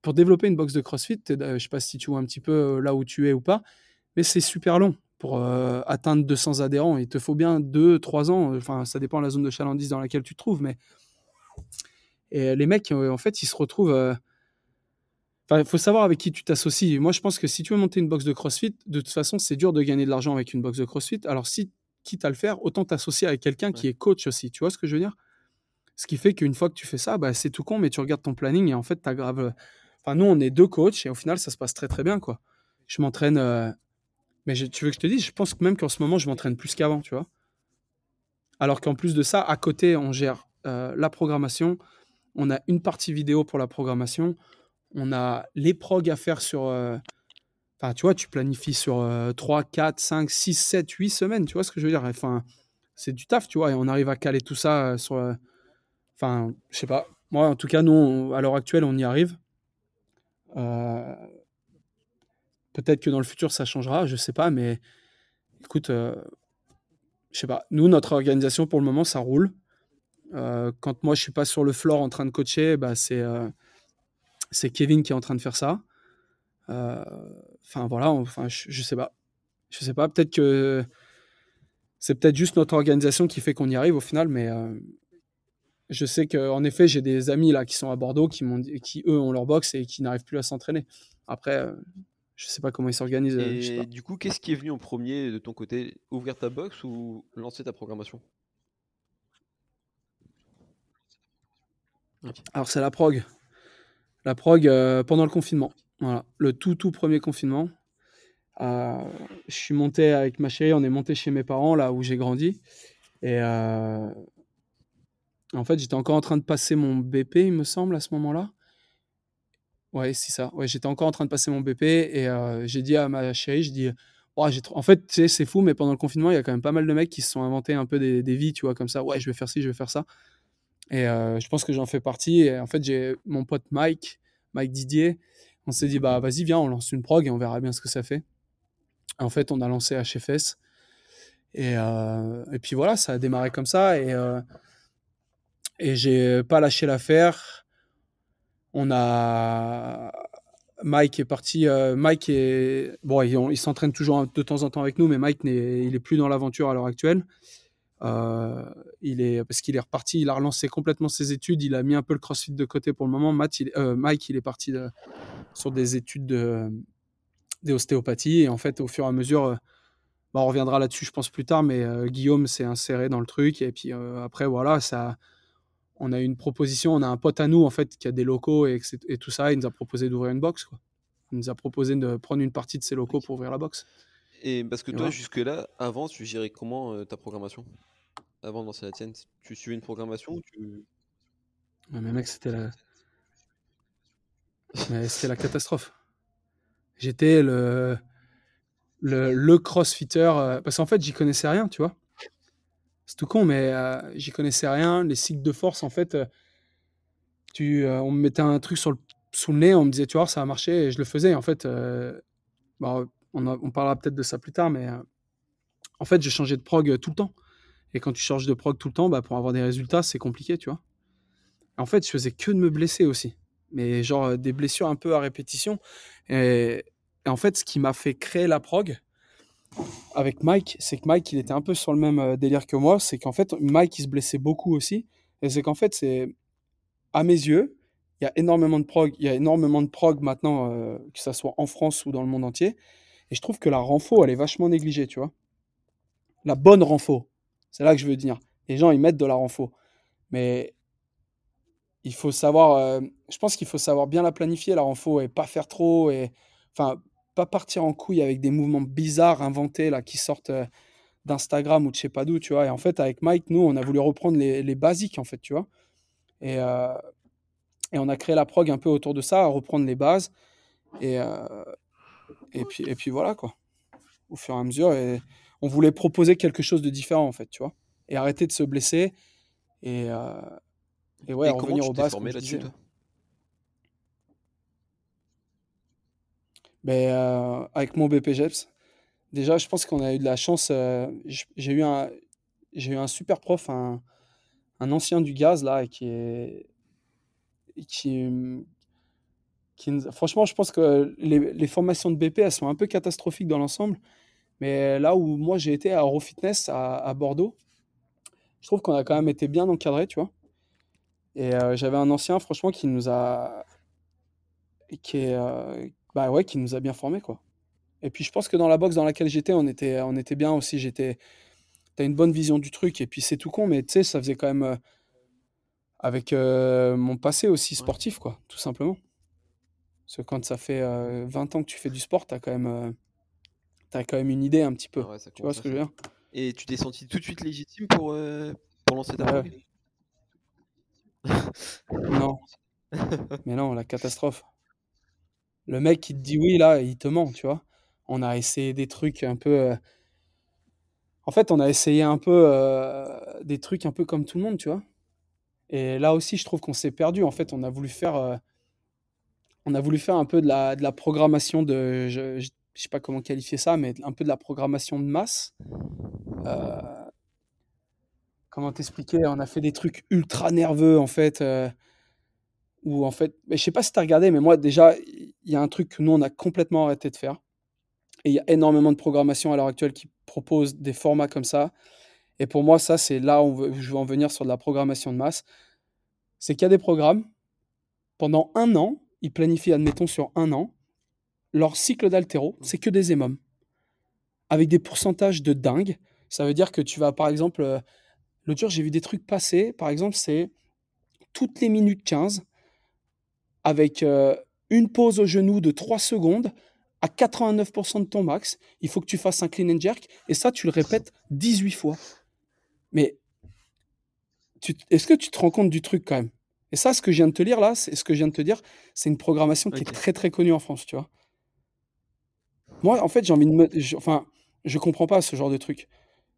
Pour développer une box de CrossFit, euh, je sais pas si tu vois un petit peu là où tu es ou pas, mais c'est super long pour euh, atteindre 200 adhérents. Il te faut bien 2-3 ans, enfin ça dépend de la zone de chalandise dans laquelle tu te trouves, mais et les mecs, en fait, ils se retrouvent. Enfin, il faut savoir avec qui tu t'associes. Moi, je pense que si tu veux monter une box de CrossFit, de toute façon, c'est dur de gagner de l'argent avec une box de CrossFit. Alors, si quitte à le faire, autant t'associer avec quelqu'un qui est coach aussi. Tu vois ce que je veux dire? Ce qui fait qu'une fois que tu fais ça, bah, c'est tout con, mais tu regardes ton planning et en fait, tu grave. Enfin, nous, on est deux coachs et au final, ça se passe très très bien, quoi. Je m'entraîne. euh, Mais je- tu veux que je te dise, je pense que même qu'en ce moment, je m'entraîne plus qu'avant, tu vois. Alors qu'en plus de ça, à côté, on gère euh, la programmation. On a une partie vidéo pour la programmation. On a les progs à faire sur. euh, Enfin, tu vois, tu planifies sur euh, 3, 4, 5, 6, 7, 8 semaines. Tu vois ce que je veux dire? Enfin, c'est du taf, tu vois. Et on arrive à caler tout ça euh, sur. euh, Enfin, je sais pas. Moi, en tout cas, nous, à l'heure actuelle, on y arrive. Peut-être que dans le futur, ça changera, je sais pas. Mais écoute, euh, je sais pas. Nous, notre organisation, pour le moment, ça roule. Quand moi, je suis pas sur le floor en train de coacher, bah, c'est. C'est Kevin qui est en train de faire ça. Euh, Enfin voilà, enfin je, je sais pas, je sais pas. Peut-être que c'est peut-être juste notre organisation qui fait qu'on y arrive au final, mais euh, je sais qu'en effet j'ai des amis là qui sont à Bordeaux qui m'ont qui eux ont leur box et qui n'arrivent plus à s'entraîner. Après, euh, je sais pas comment ils s'organisent. euh, je sais Et pas. du coup, qu'est-ce qui est venu en premier de ton côté? Ouvrir ta box ou lancer ta programmation? Alors c'est la prog. La prog euh, pendant le confinement. Voilà, le tout tout premier confinement. Euh, je suis monté avec ma chérie, on est monté chez mes parents là où j'ai grandi. Et euh, en fait, j'étais encore en train de passer mon BP, il me semble, à ce moment-là. Ouais, c'est ça. J'étais encore en train de passer mon BP et j'ai dit à ma chérie, je dis, trop- en fait, c'est fou, mais pendant le confinement, il y a quand même pas mal de mecs qui se sont inventés un peu des, des vies, tu vois, comme ça. Ouais, je vais faire ci, je vais faire ça. Et euh, je pense que j'en fais partie. Et en fait, j'ai mon pote Mike, Mike Didier. On s'est dit, bah vas-y, viens, on lance une prog et on verra bien ce que ça fait. En fait, on a lancé HFS. Et, euh, et puis voilà, ça a démarré comme ça. Et, euh, et j'ai pas lâché l'affaire. On a. Mike est parti. euh, Mike est. Bon, il, il s'entraîne toujours de temps en temps avec nous, mais Mike, n'est- il est plus dans l'aventure à l'heure actuelle. Euh, il est, parce qu'il est reparti, il a relancé complètement ses études, il a mis un peu le crossfit de côté pour le moment. Matt, il- euh, Mike, il est parti de- sur des études de, d'ostéopathie. Et en fait, au fur et à mesure, euh, bah, on reviendra là-dessus, je pense, plus tard, mais euh, Guillaume s'est inséré dans le truc. Et puis après, voilà, ça, on a eu une proposition. On a un pote à nous, en fait, qui a des locaux et, tout ça. Il nous a proposé d'ouvrir une box. Quoi. Il nous a proposé de prendre une partie de ses locaux pour ouvrir la box. Et parce que toi, jusque-là, avant, tu gérais comment euh, ta programmation? Avant de lancer la tienne Tu suivais une programmation ou tu... Ouais, mais mec, c'était la... mais c'était la catastrophe. J'étais le, le, le crossfitter. euh, parce qu'en fait, j'y connaissais rien, tu vois. C'est tout con, mais euh, j'y connaissais rien. Les cycles de force, en fait, tu, on me mettait un truc sur le, sous le nez, on me disait, tu vois, ça va marcher, et je le faisais. En fait, euh, bah, on, a- parlera peut-être de ça plus tard, mais euh, en fait, j'ai changé de prog euh, tout le temps. Et quand tu changes de prog tout le temps, bah, pour avoir des résultats, c'est compliqué, tu vois. En fait, je faisais que de me blesser aussi. Mais genre euh, des blessures un peu à répétition. Et, en fait, ce qui m'a fait créer la prog avec Mike, c'est que Mike, il était un peu sur le même délire que moi. C'est qu'en fait, Mike, il se blessait beaucoup aussi. Et c'est qu'en fait, c'est à mes yeux, il y a énormément de prog. Il y a énormément de prog maintenant, que ça soit en France ou dans le monde entier. Et je trouve que la renfo, elle est vachement négligée, tu vois. La bonne renfo. C'est là que je veux dire. Les gens, ils mettent de la renfo. Mais il faut savoir, euh, je pense qu'il faut savoir bien la planifier, la renfo, et pas faire trop, et enfin, pas partir en couille avec des mouvements bizarres inventés là qui sortent euh, d'Instagram ou de je sais pas d'où, tu vois. Et en fait, avec Mike, nous, on a voulu reprendre les, basiques, en fait, tu vois. Et, euh, et on a créé la prog un peu autour de ça, à reprendre les bases. Et, et, puis, et puis voilà, quoi. Au fur et à mesure. Et on voulait proposer quelque chose de différent, en fait, tu vois. Et arrêter de se blesser. Et, euh, et ouais, Et revenir tu formé là-dessus, disais. toi? Ben, euh, avec mon BPGEPS, déjà, je pense qu'on a eu de la chance. euh, j'ai eu un, j'ai eu un super prof, un, un ancien du gaz, là, qui est. Qui, franchement, je pense que les, les formations de BP, elles sont un peu catastrophiques dans l'ensemble. Mais là où moi j'ai été à Eurofitness à, à Bordeaux, je trouve qu'on a quand même été bien encadré, tu vois. Et euh, j'avais un ancien, franchement, qui nous a. Qui, est, euh, bah ouais, qui nous a bien formés, quoi. Et puis je pense que dans la box dans laquelle j'étais, on était, on était bien aussi. J'étais, t'as une bonne vision du truc. Et puis c'est tout con, mais tu sais, ça faisait quand même euh, avec euh, mon passé aussi sportif, quoi, tout simplement. Parce que quand ça fait euh, 20 ans que tu fais du sport, t'as quand même, euh, quand même une idée un petit peu. Ah ouais, Tu vois ce que je veux dire? Et tu t'es senti tout de suite légitime pour, euh, pour lancer ta Ouais. Non, mais non, la catastrophe. Le mec qui te dit oui, là, il te ment, tu vois. On a essayé des trucs un peu. euh, En fait, on a essayé un peu euh, des trucs un peu comme tout le monde, tu vois. Et là aussi, je trouve qu'on s'est perdu. En fait, on a voulu faire, euh, on a voulu faire un peu de la, de la programmation de, je, je sais pas comment qualifier ça, mais un peu de la programmation de masse. Euh, comment t'expliquer? On a fait des trucs ultra nerveux, en fait. euh, où en fait, je sais pas si tu as regardé, mais moi déjà, il y a un truc que nous, on a complètement arrêté de faire. Et il y a énormément de programmation à l'heure actuelle qui propose des formats comme ça. Et pour moi, ça, c'est là où je veux en venir sur de la programmation de masse. C'est qu'il y a des programmes, pendant un an, ils planifient, admettons, sur un an, leur cycle d'altéro, c'est que des émums. Avec des pourcentages de dingue. Ça veut dire que tu vas, par exemple, euh, l'autre jour, j'ai vu des trucs passer. Par exemple, c'est toutes les minutes 15, avec euh, une pause au genou de 3 secondes, à 89% de ton max, il faut que tu fasses un clean and jerk. Et ça, tu le répètes 18 fois. Mais est-ce que tu te rends compte du truc quand même? Et ça, ce que je viens de te lire là, c'est ce que je viens de te dire, c'est une programmation qui est très très connue en France, tu vois. Moi, en fait, j'ai envie de me. Je, enfin, je comprends pas ce genre de truc.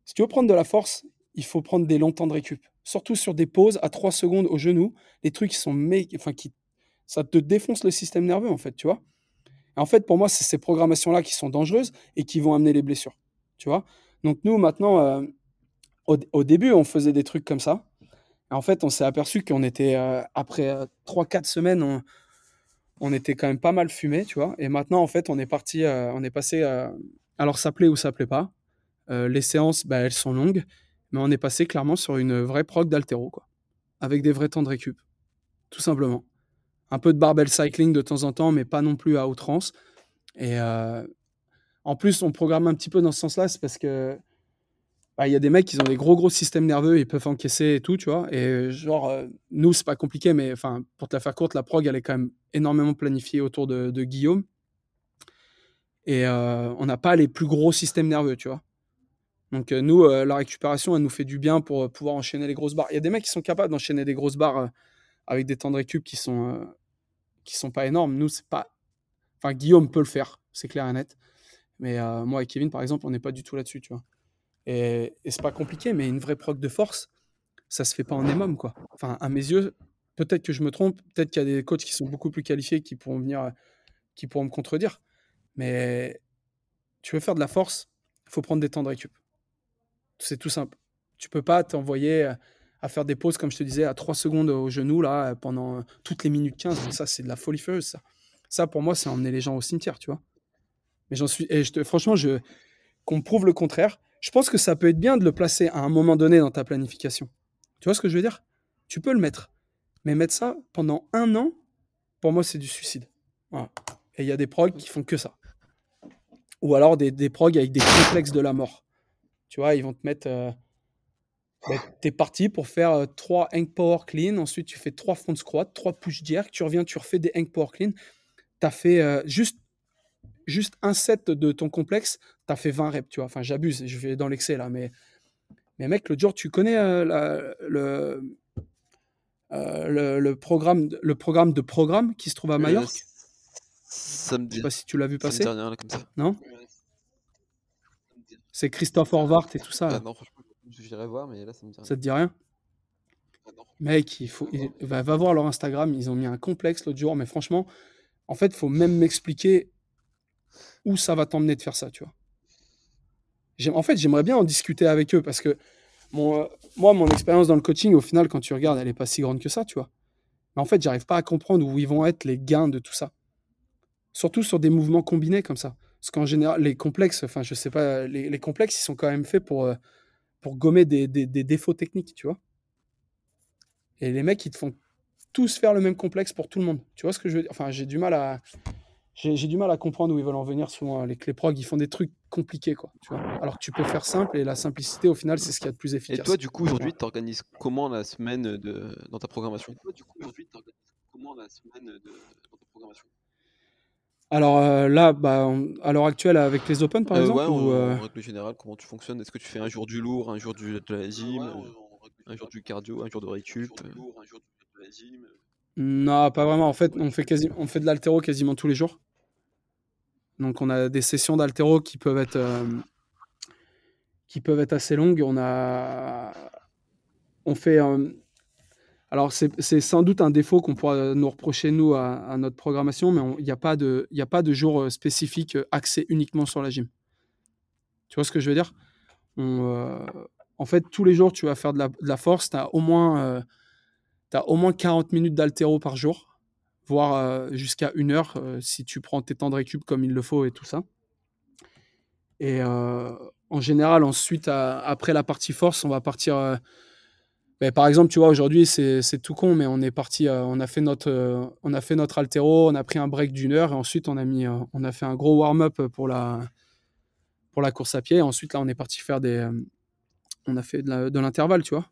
Si tu veux prendre de la force, il faut prendre des longs temps de récup. Surtout sur des pauses à 3 secondes au genou, les trucs qui sont. Enfin, qui... Ça te défonce le système nerveux, en fait, tu vois. En fait, pour moi, c'est ces programmations-là qui sont dangereuses et qui vont amener les blessures. Tu vois Donc, nous, maintenant, euh, au, début, on faisait des trucs comme ça. En fait, on s'est aperçu qu'on était, euh, après 3-4 euh, semaines, on, était quand même pas mal fumé, tu vois. Et maintenant, en fait, on est parti, on est passé. alors, ça plaît ou ça plaît pas. les séances, bah, elles sont longues. Mais on est passé clairement sur une vraie prog d'altéro, quoi. Avec des vrais temps de récup. Tout simplement un peu de barbell cycling de temps en temps, mais pas non plus à outrance. Et euh, en plus, on programme un petit peu dans ce sens-là, c'est parce que bah, il y a des mecs qui ont des gros gros systèmes nerveux, ils peuvent encaisser et tout, tu vois. Et genre, euh, nous, c'est pas compliqué, mais enfin, pour te la faire courte, la prog, elle est quand même énormément planifiée autour de, Guillaume. Et euh, on n'a pas les plus gros systèmes nerveux, tu vois. Donc nous, la récupération, elle nous fait du bien pour pouvoir enchaîner les grosses barres. Il y a des mecs qui sont capables d'enchaîner des grosses barres avec des temps de récup qui sont qui sont pas énormes. Nous, c'est pas. Enfin, Guillaume peut le faire, c'est clair et net. Mais euh, moi et Kevin, par exemple, on n'est pas du tout là-dessus, tu vois. Et, c'est pas compliqué, mais une vraie proc de force, ça se fait pas en émum, quoi. Enfin, à mes yeux, peut-être que je me trompe, peut-être qu'il y a des coachs qui sont beaucoup plus qualifiés qui pourront venir, qui pourront me contredire. Mais tu veux faire de la force, il faut prendre des temps de récup. C'est tout simple. Tu peux pas t'envoyer à faire des pauses, comme je te disais, à 3 secondes au genou, là, pendant toutes les minutes 15. Ça, c'est de la folie furieuse, ça. Ça, pour moi, c'est emmener les gens au cimetière, tu vois. Mais j'en suis. Et franchement, je, qu'on me prouve le contraire. Je pense que ça peut être bien de le placer à un moment donné dans ta planification. Tu vois ce que je veux dire? Tu peux le mettre. Mais mettre ça pendant un an, pour moi, c'est du suicide. Et il y a des progs qui font que ça. Ou alors des, des progs avec des complexes de la mort. Tu vois, ils vont te mettre. Euh, tu es parti pour faire 3 euh, hang power clean, ensuite tu fais 3 front squat, 3 push jerk, tu reviens, tu refais des hang power clean. Tu as fait euh, juste, juste un set de ton complexe, tu as fait 20 reps, tu vois. Enfin, j'abuse, je vais dans l'excès là, mais, mais mec, le jour, tu connais euh, le, le, programme, le programme de programme qui se trouve à Majorque? ça me Je sais pas si tu l'as vu passer. Là, comme ça. Non? C'est Christophe Horvath et tout ça. Ah, non, franchement. J'irai voir, mais là, ça me dit rien. Ça te dit rien? Ah Mec, il faut, va, voir leur Instagram. Ils ont mis un complexe l'autre jour, mais franchement, en fait, faut même m'expliquer où ça va t'emmener de faire ça, tu vois. En fait, j'aimerais bien en discuter avec eux parce que mon, moi, mon expérience dans le coaching, au final, quand tu regardes, elle n'est pas si grande que ça, tu vois. Mais en fait, j'arrive pas à comprendre où ils vont être les gains de tout ça. Surtout sur des mouvements combinés comme ça. Parce qu'en général, les complexes, enfin, je sais pas, les, complexes, ils sont quand même faits pour, euh, gommer des, défauts techniques, tu vois. Et les mecs, ils te font tous faire le même complexe pour tout le monde. Tu vois ce que je veux dire? Enfin, j'ai du mal à j'ai du mal à comprendre où ils veulent en venir souvent. Les clés prog, ils font des trucs compliqués, quoi. Tu vois Alors que tu peux faire simple et la simplicité, au final, c'est ce qu'il y a de plus efficace. Et toi, du coup, aujourd'hui, tu organises comment la semaine de... dans ta programmation? Toi, du coup, aujourd'hui, tu organises comment la semaine de... dans ta programmation? Alors euh, là, bah, à l'heure actuelle, avec les Open par euh, exemple ou, euh... en règle générale, comment tu fonctionnes? Est-ce que tu fais un jour du lourd, un jour du, de la gym, un jour du cardio, un jour de récup Non, pas vraiment. En fait, on fait, quasi... on fait de l'altéro quasiment tous les jours. Donc on a des sessions d'altéro qui peuvent être être assez longues. On fait alors, c'est sans doute un défaut qu'on pourra nous reprocher, nous, à, notre programmation, mais il n'y a, pas de, a pas jour euh, spécifique euh, axé uniquement sur la gym. Tu vois ce que je veux dire? Euh, En fait, tous les jours, tu vas faire de la, force, tu au moins, as au moins 40 minutes d'altéro par jour. Voire jusqu'à une heure si tu prends tes temps de récup comme il le faut et tout ça. Et en général, ensuite, après la partie force, on va partir. Ben, par exemple, tu vois, aujourd'hui, c'est tout con, mais on est parti, on a fait notre, on a fait notre altéro, on a pris un break d'une heure, et ensuite on a mis, on a fait un gros warm-up pour la, pour la course à pied. Et ensuite, là, on est parti faire des, on a fait de l'intervalle, tu vois.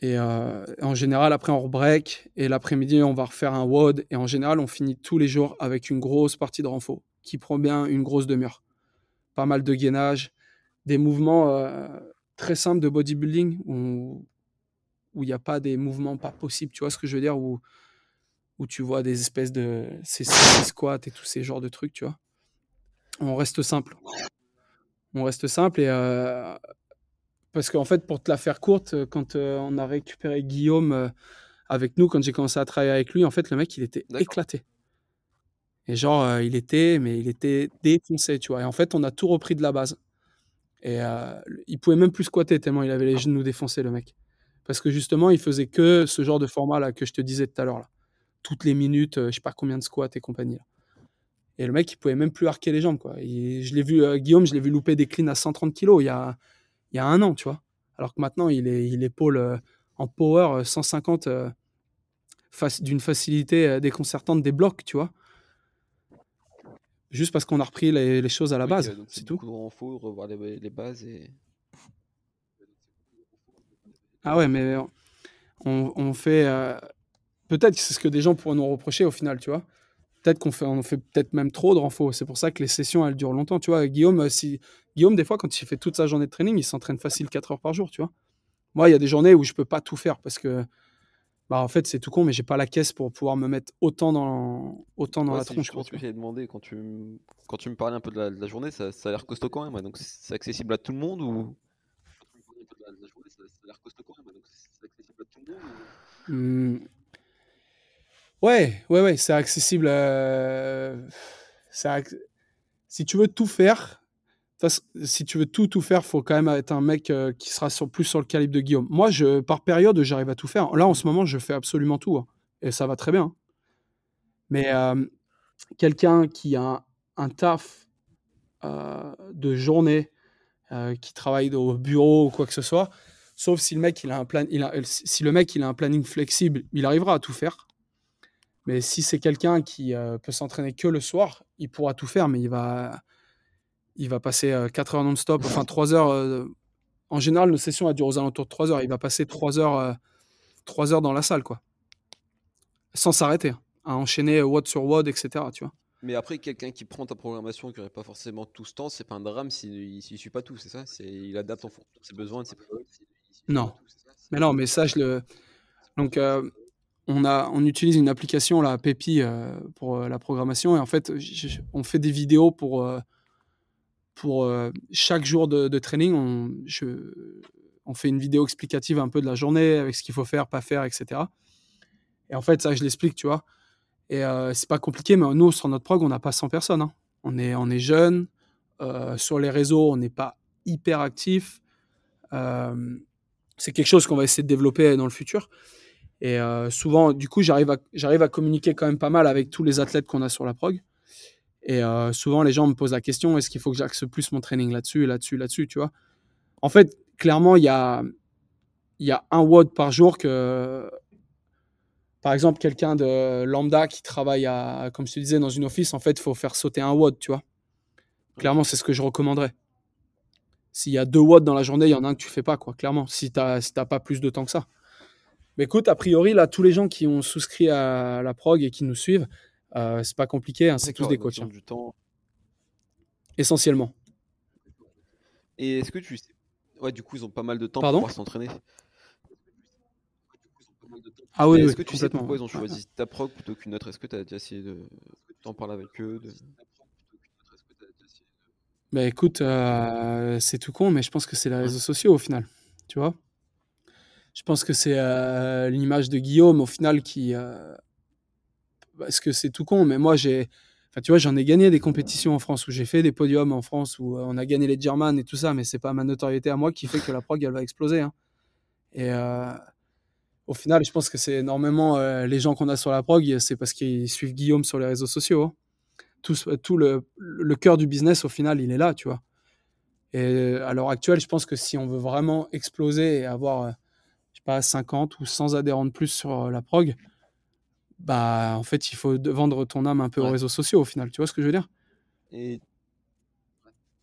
Et euh, en général, après, on break. Et l'après-midi, on va refaire un WOD. Et en général, on finit tous les jours avec une grosse partie de renfort qui prend bien une grosse demi-heure. Pas mal de gainage, des mouvements euh, très simples de bodybuilding où il n'y a pas des mouvements pas possibles. Tu vois ce que je veux dire? Où, où tu vois des espèces de squats et tous ces genres de trucs, tu vois. On reste simple. On reste simple et euh, parce qu'en fait, pour te la faire courte, euh, quand euh, on a récupéré Guillaume euh, avec nous, quand j'ai commencé à travailler avec lui, en fait, le mec, il était éclaté. Et genre, il était, mais il était défoncé, tu vois. Et en fait, on a tout repris de la base. Et il pouvait même plus squatter tellement il avait les genoux défoncés, le mec. Parce que justement, il faisait que ce genre de format là que je te disais tout à l'heure. Toutes les minutes, je sais pas combien de squats et compagnie. Et le mec, il pouvait même plus arquer les jambes, quoi. je l'ai vu, Guillaume, je l'ai vu louper des cleans à 130 kg il y a, il y a un an, tu vois. Alors que maintenant, il est, il épaule euh, en power 150 euh, euh, d'une facilité déconcertante des blocs, tu vois. Juste parce qu'on a repris les, choses à la base, c'est tout. Beaucoup revoir les, bases et. Ah ouais, mais on, fait. Peut-être que c'est ce que des gens pourraient nous reprocher au final, tu vois peut-être qu'on fait, on fait peut-être même trop de renfort. C'est pour ça que les sessions, elles durent longtemps. Tu vois, Guillaume, si, Guillaume, des fois, quand il fait toute sa journée de training, il s'entraîne facile 4 heures par jour, tu vois. Moi, il y a des journées où je peux pas tout faire parce que, bah, en fait, c'est tout con, mais j'ai pas la caisse pour pouvoir me mettre autant dans, autant dans la tronche. Je pense que j'ai demandé quand tu, quand tu me parlais un peu de la, journée, ça, ça, a l'air costaud quand même. Donc, c'est accessible à tout le monde ou? Mmh. Ouais, ouais, ouais, c'est accessible. Euh, si tu veux tout faire, si tu veux tout tout faire, faut quand même être un mec euh, qui sera plus sur le calibre de Guillaume. Moi, par période, j'arrive à tout faire. Là, en ce moment, je fais absolument tout. Hein, et ça va très bien. Hein. Mais euh, quelqu'un qui a un, taf de journée, qui travaille au bureau ou quoi que ce soit, sauf si le mec il a un a un planning flexible, il arrivera à tout faire. Mais si c'est quelqu'un qui euh, peut s'entraîner que le soir, il pourra tout faire, mais il va, il va passer 4 euh, heures non-stop, enfin 3 heures. Euh, en général, nos sessions durent aux alentours de 3 heures. Il va passer 3 heures, 3 heures dans la salle, quoi. Sans s'arrêter, hein, à enchaîner WOD sur WOD, etc. Tu vois. Mais après, quelqu'un qui prend ta programmation qui n'aurait pas forcément tout ce temps, c'est pas un drame s'il ne suit pas tout, c'est ça? Il adapte en fonction de ses besoins, de ses Non. Mais non, mais ça, je le. Donc, on, a, on utilise une application, la euh, pour euh, la programmation. Et en fait, on fait des vidéos pour, euh, pour chaque jour de, training. On, fait une vidéo explicative un peu de la journée, avec ce qu'il faut faire, pas faire, etc. Et en fait, ça, je l'explique, tu vois. Et c'est pas compliqué, mais nous, sur notre prog, on n'a pas 100 personnes. Hein. On est, on est jeunes. sur les réseaux, on n'est pas hyper actif. c'est quelque chose qu'on va essayer de développer dans le futur. Et euh, souvent, du coup, j'arrive à, j'arrive à communiquer quand même pas mal avec tous les athlètes qu'on a sur la prog. Et euh, souvent, les gens me posent la question est-ce qu'il faut que j'axe plus mon training là-dessus, là-dessus, là-dessus, tu vois? En fait, clairement, il y a, y a un WOD par jour que, par exemple, quelqu'un de lambda qui travaille, à, comme je te disais, dans une office, en fait, il faut faire sauter un WOD, tu vois? Clairement, c'est ce que je recommanderais. S'il y a deux watts dans la journée, il y en a un que tu fais pas, quoi, clairement, si tu n'as si pas plus de temps que ça. Mais écoute, a priori, là, tous les gens qui ont souscrit à la prog et qui nous suivent, euh, c'est pas compliqué, hein, c'est tous des coachs. Hein. Du temps. Essentiellement. Et est-ce que tu sais. Ouais, du coup, ils ont pas mal de temps pour pouvoir s'entraîner? Ah oui, Est-ce que tu sais pourquoi ils ont choisi ta prog plutôt qu'une autre? Est-ce que tu as déjà essayé de. T'en parler avec eux de... Bah écoute, euh, c'est tout con, mais je pense que c'est les réseaux sociaux au final. Tu vois? Je pense que c'est euh, l'image de Guillaume au final qui. Euh, parce que c'est tout con, mais moi j'ai. Enfin, tu vois, j'en ai gagné des compétitions en France où j'ai fait des podiums en France où euh, on a gagné les German et tout ça, mais c'est pas ma notoriété à moi qui fait que la prog elle va exploser. Hein. Et au final, je pense que c'est énormément euh, les gens qu'on a sur la prog, c'est parce qu'ils suivent Guillaume sur les réseaux sociaux. hein. Tout, le, cœur du business, au final, il est là, tu vois. Et à l'heure actuelle, je pense que si on veut vraiment exploser et avoir, euh, je sais pas, 50 ou 100 adhérents de plus sur euh, la prog, bah, en fait, il faut vendre ton âme un peu aux réseaux sociaux, au final. Tu vois ce que je veux dire? Et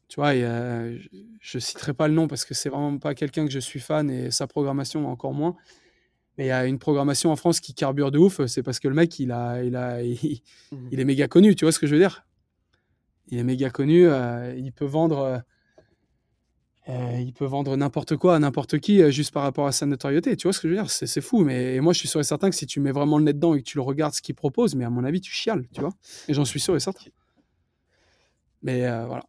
Tu vois, et, euh, je, je citerai pas le nom parce que c'est vraiment pas quelqu'un que je suis fan et sa programmation encore moins. Mais il y a une programmation en France qui carbure de ouf, c'est parce que le mec, il, a, il, a, il, Mhm. il est méga connu, tu vois ce que je veux dire? Il est méga connu, euh, il peut vendre, euh, il peut vendre n'importe quoi à n'importe qui euh, juste par rapport à sa notoriété, tu vois ce que je veux dire? C'est fou, mais moi je suis sûr et certain que si tu mets vraiment le nez dedans et que tu le regardes ce qu'il propose, mais à mon avis tu chiales, tu vois? Et j'en suis sûr et certain. Mais euh, voilà,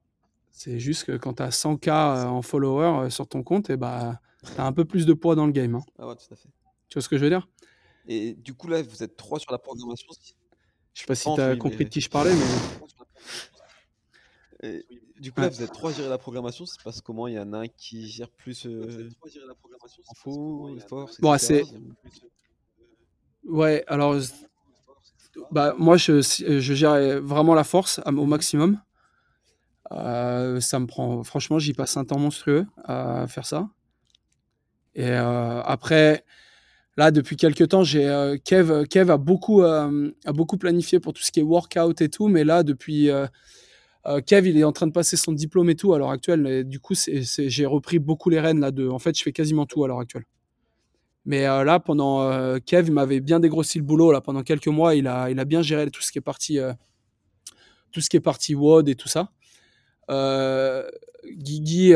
c'est juste que quand tu as 100K euh, en followers sur ton compte, et bah, tu as un peu plus de poids dans le game, hein. ah ouais, tout à fait. tu vois ce que je veux dire? Et du coup, là, vous êtes trois sur la programmation. Je sais pas si tu as compris de qui je parlais, mais... Et du coup, là, vous êtes trois à gérer la programmation. Ça se passe comment Il y en a un qui gère plus euh, info, force, Bon, etc. Ouais, alors, bah, moi, je, je gère vraiment la force au maximum. Euh, ça me prend, franchement, j'y passe un temps monstrueux à faire ça. Et euh, après, là, depuis quelques temps, j'ai euh, Kev, Kev a beaucoup, euh, a beaucoup planifié pour tout ce qui est workout et tout, mais là, depuis euh, Kev, il est en train de passer son diplôme et tout à l'heure actuelle. Du coup, j'ai repris beaucoup les rênes là. De, en fait, je fais quasiment tout à l'heure actuelle. Mais euh, là, pendant euh, Kev, il m'avait bien dégrossi le boulot là pendant quelques mois. Il a, bien géré tout ce qui est parti, tout ce qui est parti WOD et tout ça. Guigui,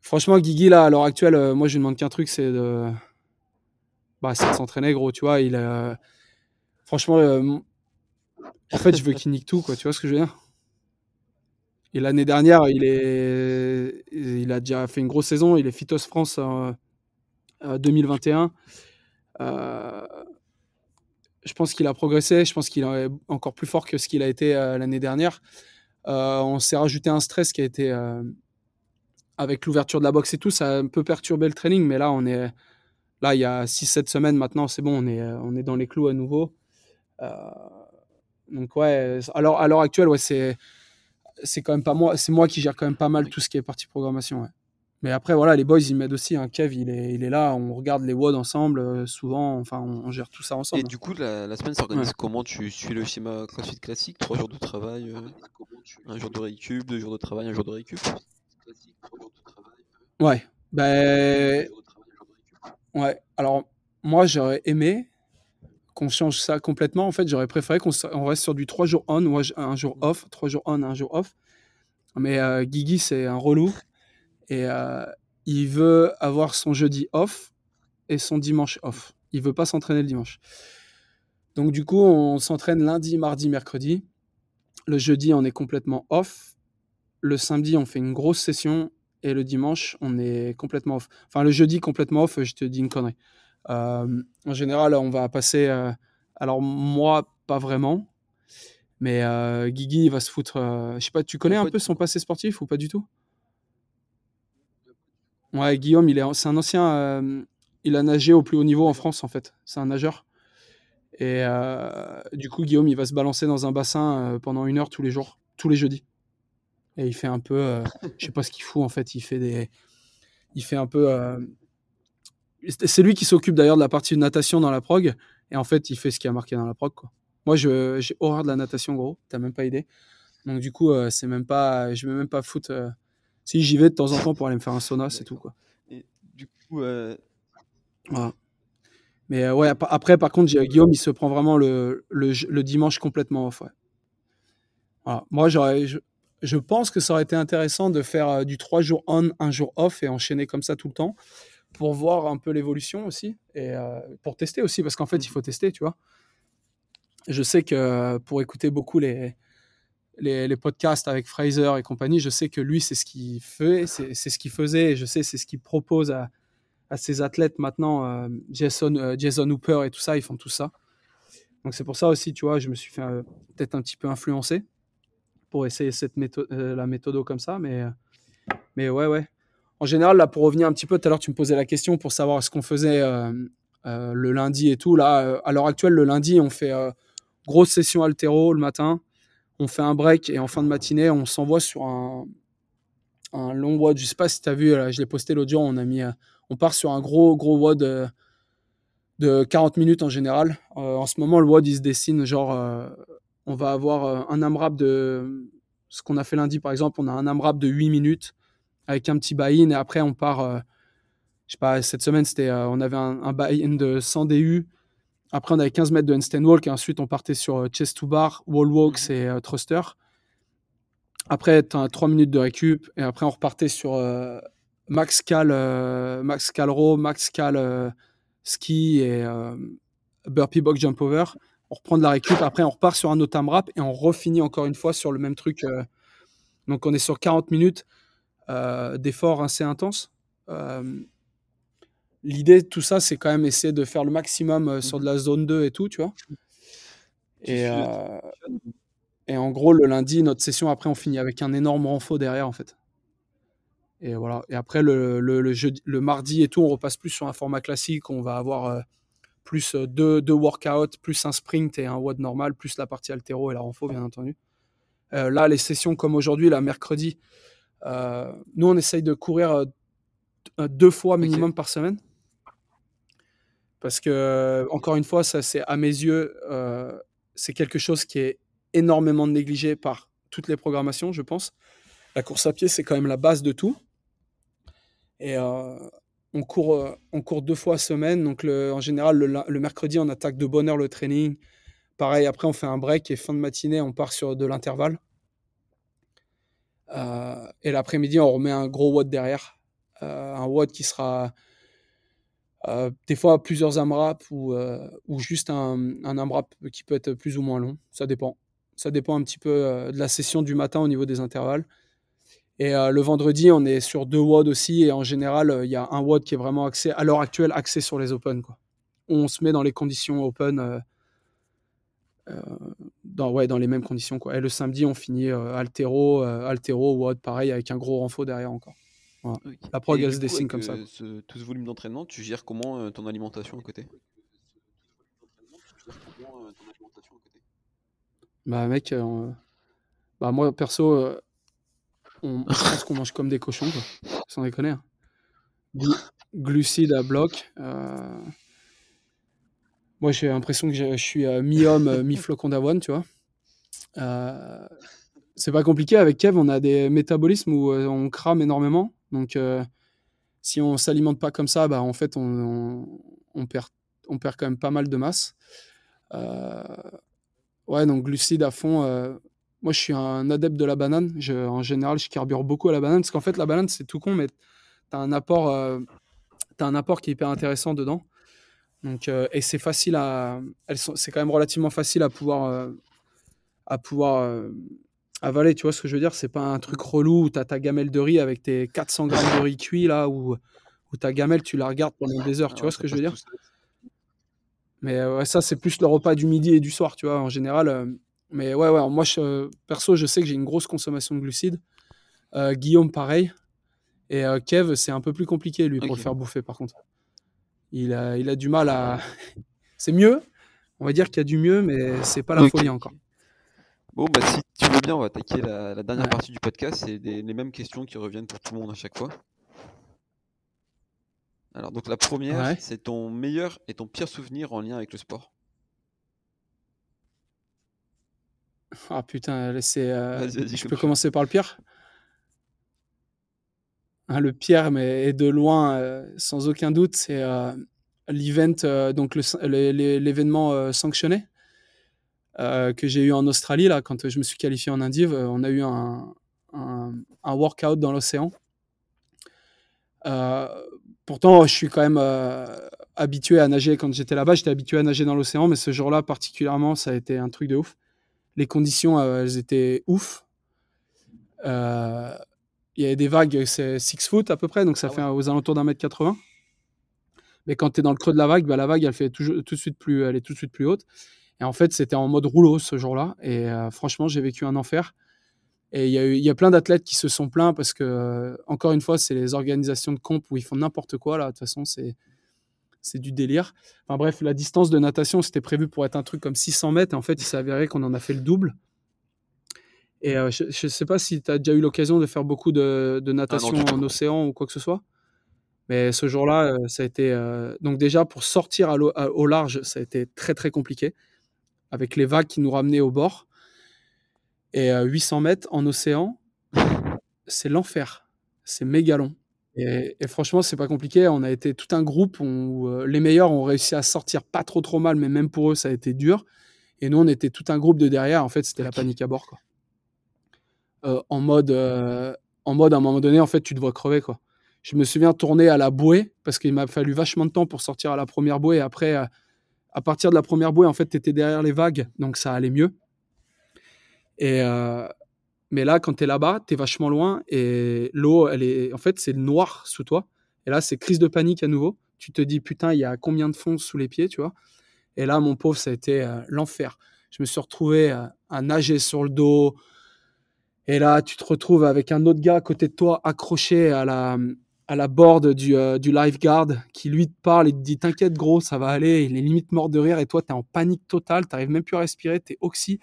franchement, Guigui là à l'heure actuelle, moi je lui demande qu'un truc, c'est de, bah, de s'entraîner gros. Tu vois, il, franchement, en fait, je veux qu'il nique tout quoi. Tu vois ce que je veux dire? Et l'année dernière, il est, il a déjà fait une grosse saison. Il est Phytos France euh, euh, 2021. Euh, je pense qu'il a progressé. Je pense qu'il est encore plus fort que ce qu'il a été euh, l'année dernière. Euh, on s'est rajouté un stress qui a été euh, avec l'ouverture de la boxe et tout. Ça a un peu perturbé le training, mais là, on est là il y a 6-7 semaines maintenant. C'est bon, on est, euh, on est dans les clous à nouveau. Euh, donc ouais, alors à l'heure actuelle, ouais, c'est c'est quand même pas moi, c'est moi qui gère quand même pas mal tout ce qui est partie programmation. Ouais. Mais après voilà, les boys ils m'aident aussi. Hein. Kev il est, il est là, on regarde les WOD ensemble euh, souvent. Enfin, on, on gère tout ça ensemble. Et du coup, la, la semaine s'organise comment? Tu suis le schéma CrossFit classique Trois jours de travail, euh, un jour de récup, deux jours de travail, un jour de récup? Ouais. Ben ouais. Alors moi j'aurais aimé qu'on change ça complètement. En fait, j'aurais préféré qu'on reste sur du 3 jours on, ou un jour off, 3 jours on, un jour off. Mais euh, Guigui, c'est un relou. Et euh, il veut avoir son jeudi off et son dimanche off. Il veut pas s'entraîner le dimanche. Donc du coup, on s'entraîne lundi, mardi, mercredi. Le jeudi, on est complètement off. Le samedi, on fait une grosse session. Et le dimanche, on est complètement off. Enfin, le jeudi, complètement off, je te dis une connerie. Euh, en général, on va passer. euh, alors, moi, pas vraiment. Mais euh, Guigui, il va se foutre. euh, je sais pas, tu connais un peu son passé sportif ou pas du tout? Ouais, Guillaume, il est, c'est un ancien. il a nagé au plus haut niveau en France, en fait. C'est un nageur. Et du coup, Guillaume, il va se balancer dans un bassin pendant une heure tous les jours, tous les jeudis. Et il fait un peu. je sais pas ce qu'il fout, en fait. Il fait des. Il fait un peu. C'est lui qui s'occupe d'ailleurs de la partie de natation dans la prog. Et en fait, il fait ce qui a marqué dans la prog. Quoi. Moi, je, j'ai horreur de la natation, gros. T'as même pas idée. Donc, du coup, euh, c'est même pas, je vais même pas foutre. euh, si j'y vais de temps en temps pour aller me faire un sauna, c'est tout. Quoi. Et du coup, euh, Voilà. Mais euh, ouais, ap- après, par contre, Guillaume, il se prend vraiment le, le, le dimanche complètement off. Ouais. Voilà. Moi, j'aurais, je, je pense que ça aurait été intéressant de faire du 3 jours on, 1 jour off et enchaîner comme ça tout le temps pour voir un peu l'évolution aussi et euh, pour tester aussi, parce qu'en fait, il faut tester, tu vois. Je sais que euh, pour écouter beaucoup les, les, les podcasts avec Fraser et compagnie, je sais que lui, c'est ce qu'il fait, c'est ce qu'il faisait, et je sais, c'est ce qu'il propose à, à ses athlètes maintenant. euh, Jason, euh, Jason Hooper et tout ça, ils font tout ça. Donc c'est pour ça aussi, tu vois, je me suis fait peut-être un petit peu influencer pour essayer cette méthode, la méthode comme ça, mais, mais ouais, ouais. En général, là, pour revenir un petit peu, tout à l'heure, tu me posais la question pour savoir ce qu'on faisait le lundi et tout. Là, à l'heure actuelle, le lundi, on fait grosse session altéro le matin. On fait un break et en fin de matinée, on s'envoie sur un, long WOD. Je sais pas si tu as vu, je l'ai posté l'audio. On a on part sur un gros, gros WOD de 40 minutes en général. en ce moment, le WOD, il se dessine genre, on va avoir un AMRAP de ce qu'on a fait lundi, par exemple. On a un AMRAP de 8 minutes avec un petit buy-in et après, on part, je sais pas, cette semaine, c'était, on avait un, un buy-in de 100 DU après, on avait 15 mètres de handstand walk et ensuite on partait sur euh, chest to bar, wall walks mhm. et euh, thruster. Après, tu as 3 minutes de récup et après on repartait sur euh, max cal, max cal row, max cal ski et burpee box jump over. On reprend de la récup, après on repart sur un autre AMRAP et on refinit encore une fois sur le même truc. donc on est sur 40 minutes d'effort assez intense l'idée de tout ça, c'est quand même essayer de faire le maximum euh, sur de la zone 2 et tout, tu vois. Et, euh, et en gros, le lundi, notre session, après, on finit avec un énorme renfort derrière, en fait. Et voilà. Et après, le, le, jeudi, le mardi et tout, on repasse plus sur un format classique. On va avoir euh, plus deux, deux workouts, plus un sprint et un WOD normal, plus la partie altéro et la renfort, bien entendu. là, les sessions comme aujourd'hui, la mercredi, nous, on essaye de courir deux fois minimum par semaine. Parce que, encore une fois, ça, c'est à mes yeux, euh, c'est quelque chose qui est énormément négligé par toutes les programmations, je pense. La course à pied, c'est quand même la base de tout. Et euh, on, court, euh, on court deux fois semaine. Donc, le, en général, le, mercredi, on attaque de bonne heure le training. Pareil, après, on fait un break et fin de matinée, on part sur de l'intervalle. Et l'après-midi, on remet un gros watt derrière. un watt qui sera euh, des fois plusieurs AMRAP ou, euh, ou juste un, un, AMRAP qui peut être plus ou moins long. Ça dépend. Ça dépend un petit peu euh, de la session du matin au niveau des intervalles. Et le vendredi, on est sur deux WOD aussi. Et en général, il y a un WOD qui est vraiment axé, à l'heure actuelle, axé sur les Open. Quoi. On se met dans les conditions Open. Dans, ouais, dans les mêmes conditions. Quoi. Et le samedi, on finit altéro, altéro, WOD, pareil, avec un gros renfort derrière encore. La prog, elle se dessine comme ça. tout ce volume d'entraînement, tu gères comment euh, ton alimentation à côté? Bah mec, euh, bah moi perso, euh, on, je pense qu'on mange comme des cochons, quoi. sans déconner. Hein. glucides à bloc. Moi j'ai l'impression que je suis mi-homme, mi-flocon d'avoine, tu vois. c'est pas compliqué avec Kev, on a des métabolismes où on crame énormément. Donc, euh, si on s'alimente pas comme ça, bah, en fait, on, perd, on perd quand même pas mal de masse. Euh, ouais, donc glucides à fond. Euh, moi, je suis un adepte de la banane. en général, je carbure beaucoup à la banane parce qu'en fait, la banane, c'est tout con, mais tu un as un apport qui est hyper intéressant dedans. Donc, et c'est facile à, c'est quand même relativement facile à pouvoir, à pouvoir avaler, tu vois ce que je veux dire? C'est pas un truc relou où tu as ta gamelle de riz avec tes 400 grammes de riz cuit là, où, où ta gamelle, tu la regardes pendant des heures, tu vois ce que je veux dire? Mais euh, ouais, ça, c'est plus le repas du midi et du soir, tu vois, en général. Euh, mais ouais, ouais, moi, je, perso, je sais que j'ai une grosse consommation de glucides. Euh, Guillaume, pareil. Et Kev, c'est un peu plus compliqué, lui, pour le faire bouffer, par contre. Il a, il a du mal à. c'est mieux. On va dire qu'il y a du mieux, mais c'est pas la folie encore. Bon, bah, si tu veux bien, on va attaquer la, dernière partie du podcast. C'est les mêmes questions qui reviennent pour tout le monde à chaque fois. Alors, donc la première, c'est ton meilleur et ton pire souvenir en lien avec le sport. Ah putain, c'est. Euh, je peux commencer par le pire? Hein, Le pire, mais et de loin, euh, sans aucun doute, c'est euh, donc l'événement sanctionné. Euh, que j'ai eu en Australie, là, quand je me suis qualifié en Indive, euh, on a eu un, workout dans l'océan. Euh, pourtant, je suis quand même habitué à nager. Quand j'étais là-bas, j'étais habitué à nager dans l'océan, mais ce jour-là, particulièrement, ça a été un truc de ouf. Les conditions, elles étaient ouf. Il y avait des vagues, c'est 6 foot à peu près, donc ça ah fait aux alentours d'un mètre 80. Mais quand tu es dans le creux de la vague, bah, la vague, elle, fait tout, tout, de suite plus, elle est tout de suite plus haute. Et en fait, c'était en mode rouleau ce jour-là. Et euh, franchement, j'ai vécu un enfer. Et il y, a eu- il y a plein d'athlètes qui se sont plaints parce que, euh, encore une fois, c'est les organisations de comp où ils font n'importe quoi. Là, de toute façon, c'est c'est du délire. Enfin bref, la distance de natation, c'était prévu pour être un truc comme 600 mètres. Et en fait, il s'est avéré qu'on en a fait le double. Et euh, je ne sais pas si tu as déjà eu l'occasion de faire beaucoup de, de natation en océan ou quoi que ce soit. Mais ce jour-là, euh, ça a été. euh, donc, déjà, pour sortir à l'eau- à- au large, ça a été très, très compliqué. Avec les vagues qui nous ramenaient au bord. Et euh, 800 mètres en océan, c'est l'enfer. C'est méga long. Et, et franchement, c'est pas compliqué. On a été tout un groupe où les meilleurs ont réussi à sortir pas trop trop mal, mais même pour eux, ça a été dur. Et nous, on était tout un groupe de derrière. En fait, c'était la panique à bord. Quoi. Euh, en, mode, euh, en mode, à un moment donné, en fait, tu te vois crever. Quoi. Je me souviens tourner à la bouée parce qu'il m'a fallu vachement de temps pour sortir à la première bouée. Et après, euh, à partir de la première bouée, en fait, tu étais derrière les vagues, donc ça allait mieux. Et, mais là, quand tu es là-bas, tu es vachement loin et l'eau, elle est, en fait, c'est noir sous toi. Et là, c'est crise de panique à nouveau. Tu te dis, putain, il y a combien de fond sous les pieds, tu vois. Et là, mon pauvre, ça a été l'enfer. Je me suis retrouvé à nager sur le dos. Et là, tu te retrouves avec un autre gars à côté de toi, accroché à la, à la board du, euh, du lifeguard, qui lui te parle et te dit, t'inquiète, gros, ça va aller. Il est limite mort de rire. Et toi, tu es en panique totale. Tu même plus à respirer. Tu es oxy.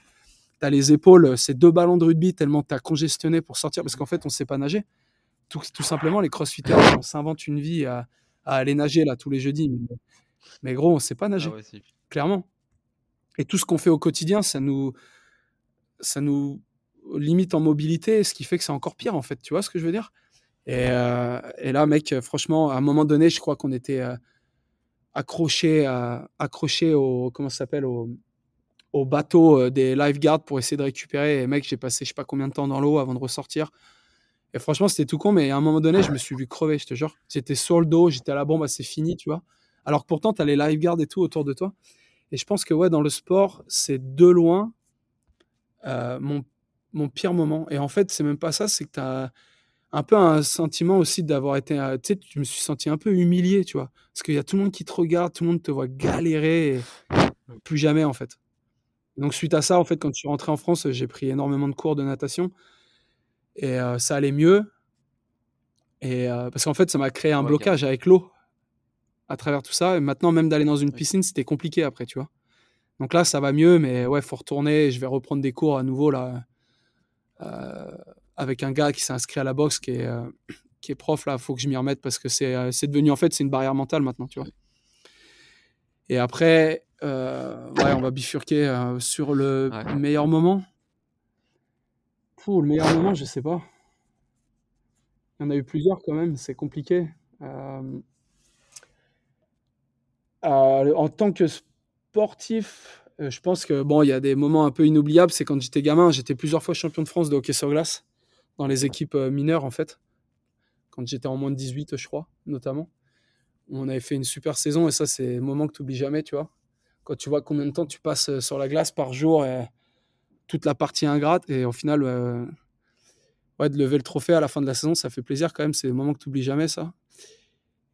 Tu as les épaules, c'est deux ballons de rugby tellement tu as congestionné pour sortir. Parce qu'en fait, on ne sait pas nager. Tout, tout simplement, les crossfitters, on s'invente une vie à, à aller nager là tous les jeudis. Mais, mais gros, on ne sait pas nager Ah ouais, clairement. Et tout ce qu'on fait au quotidien, ça nous, ça nous limite en mobilité, ce qui fait que c'est encore pire, en fait. Tu vois ce que je veux dire? Et, euh, et là, mec, euh, franchement, à un moment donné, je crois qu'on était euh, accroché, accroché au, comment s'appelle, au, au bateau euh, des lifeguards pour essayer de récupérer. Et mec, j'ai passé je sais pas combien de temps dans l'eau avant de ressortir. Et franchement, c'était tout con, mais à un moment donné, je me suis vu crever, je te jure. J'étais sur le dos, j'étais à la bombe, c'est fini, tu vois. Alors que pourtant, tu as les lifeguards et tout autour de toi. Et je pense que ouais, dans le sport, c'est de loin euh, mon, mon pire moment. Et en fait, c'est même pas ça, c'est que tu as un peu un sentiment aussi d'avoir été. euh, Tu sais, je me suis senti un peu humilié, tu vois. Parce qu'il y a tout le monde qui te regarde, tout le monde te voit galérer, et plus jamais en fait. Donc, suite à ça, en fait, quand je suis rentré en France, j'ai pris énormément de cours de natation et euh, ça allait mieux. Et euh, parce qu'en fait, ça m'a créé un Ouais, blocage avec l'eau à travers tout ça. Et maintenant, même d'aller dans une piscine, c'était compliqué après, tu vois. Donc là, ça va mieux, mais ouais, faut retourner. Je vais reprendre des cours à nouveau là, avec un gars qui s'est inscrit à la boxe, qui est, euh, qui est prof là. Faut que je m'y remette parce que c'est euh, c'est devenu en fait, c'est une barrière mentale maintenant, tu vois. Et après, euh, ouais, on va bifurquer euh, sur le Ouais. meilleur moment. Pour le meilleur moment, je sais pas. Il y en a eu plusieurs quand même, c'est compliqué. Euh, euh, en tant que sportif, euh, je pense que bon, il y a des moments un peu inoubliables. C'est quand j'étais gamin, j'étais plusieurs fois champion de France de hockey sur glace dans les équipes euh, mineures en fait. Quand j'étais en moins de 18, je crois, notamment. On avait fait une super saison et ça, c'est un moment que tu n'oublies jamais, tu vois. Quand tu vois combien de temps tu passes euh, sur la glace par jour et toute la partie ingrate et au final, euh, ouais, de lever le trophée à la fin de la saison, ça fait plaisir quand même. C'est des moments que tu n'oublies jamais, ça.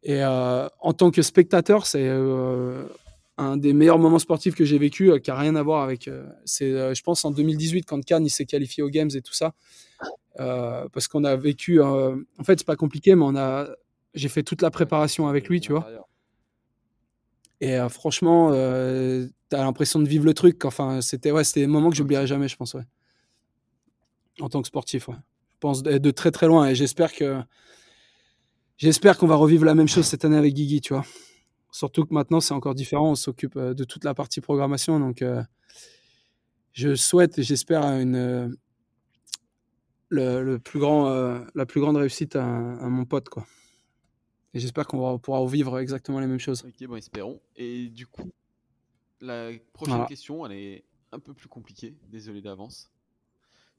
Et euh, en tant que spectateur, c'est euh, un des meilleurs moments sportifs que j'ai vécu, euh, qui n'a rien à voir avec. euh, c'est, euh, je pense, en 2018, quand Cannes il s'est qualifié aux Games et tout ça. Parce qu'on a vécu. en fait, c'est pas compliqué, mais on a. J'ai fait toute la préparation avec lui, tu vois. Et franchement, euh, t'as l'impression de vivre le truc. Enfin, c'était ouais, c'était des moments que j'oublierai jamais, je pense. En tant que sportif. Je pense de très très loin. Et j'espère que j'espère qu'on va revivre la même chose cette année avec Guigui, tu vois. Surtout que maintenant c'est encore différent. On s'occupe euh, de toute la partie programmation, donc euh, je souhaite et j'espère une euh, le, le plus grand, euh, la plus grande réussite à, à mon pote, quoi. Et j'espère qu'on va- pourra vivre exactement les mêmes choses. Ok, bon, espérons. Et du coup, la prochaine Voilà. question, elle est un peu plus compliquée. Désolé d'avance.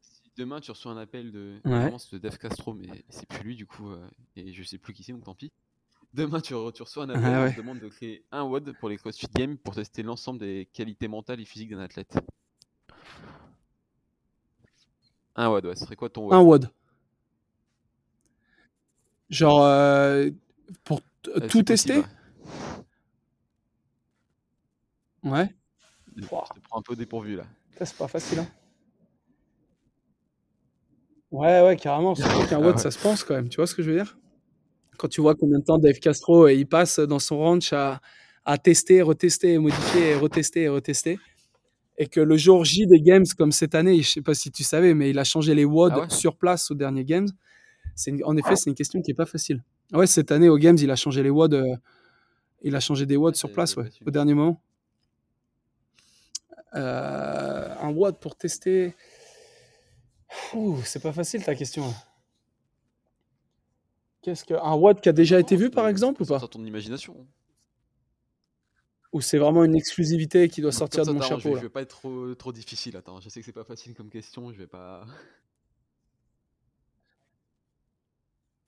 Si demain tu reçois un appel de, Ouais. de Dave Castro, mais c'est plus lui du coup, et je sais plus qui c'est, donc tant pis. Demain tu, re- tu reçois un appel, Ah ouais. te demande de créer un WOD pour les CrossFit Games pour tester l'ensemble des qualités mentales et physiques d'un athlète. Un WOD, ouais, ce serait quoi ton WOD Un WOD? Genre, euh, pour Euh, tout tester possible, Ouais. ouais. Je te prends un peu dépourvu là. Ça, c'est pas facile. hein. Ouais, ouais, carrément. Surtout qu'un WOD, Ah ouais. ça se pense quand même. Tu vois ce que je veux dire? Quand tu vois combien de temps Dave Castro, il passe dans son ranch à, à tester, retester, modifier, retester et retester. Et que le jour J des Games, comme cette année, je sais pas si tu savais, mais il a changé les WOD Ah ouais sur place au dernier Games. Une- en effet, c'est une question qui est pas facile. Ouais, cette année au Games, il a changé les WOD. euh, il a changé des WOD sur place, ouais, au dernier moment. Euh, un WOD pour tester. Ouh, c'est pas facile ta question. Qu'est-ce que un WOD qui a déjà été vu par exemple ou pas? sortir ton imagination. Ou c'est vraiment une exclusivité qui doit sortir ça, de mon attends, je, chapeau vais, je vais pas être trop, trop difficile. Attends, je sais que c'est pas facile comme question. Je vais pas.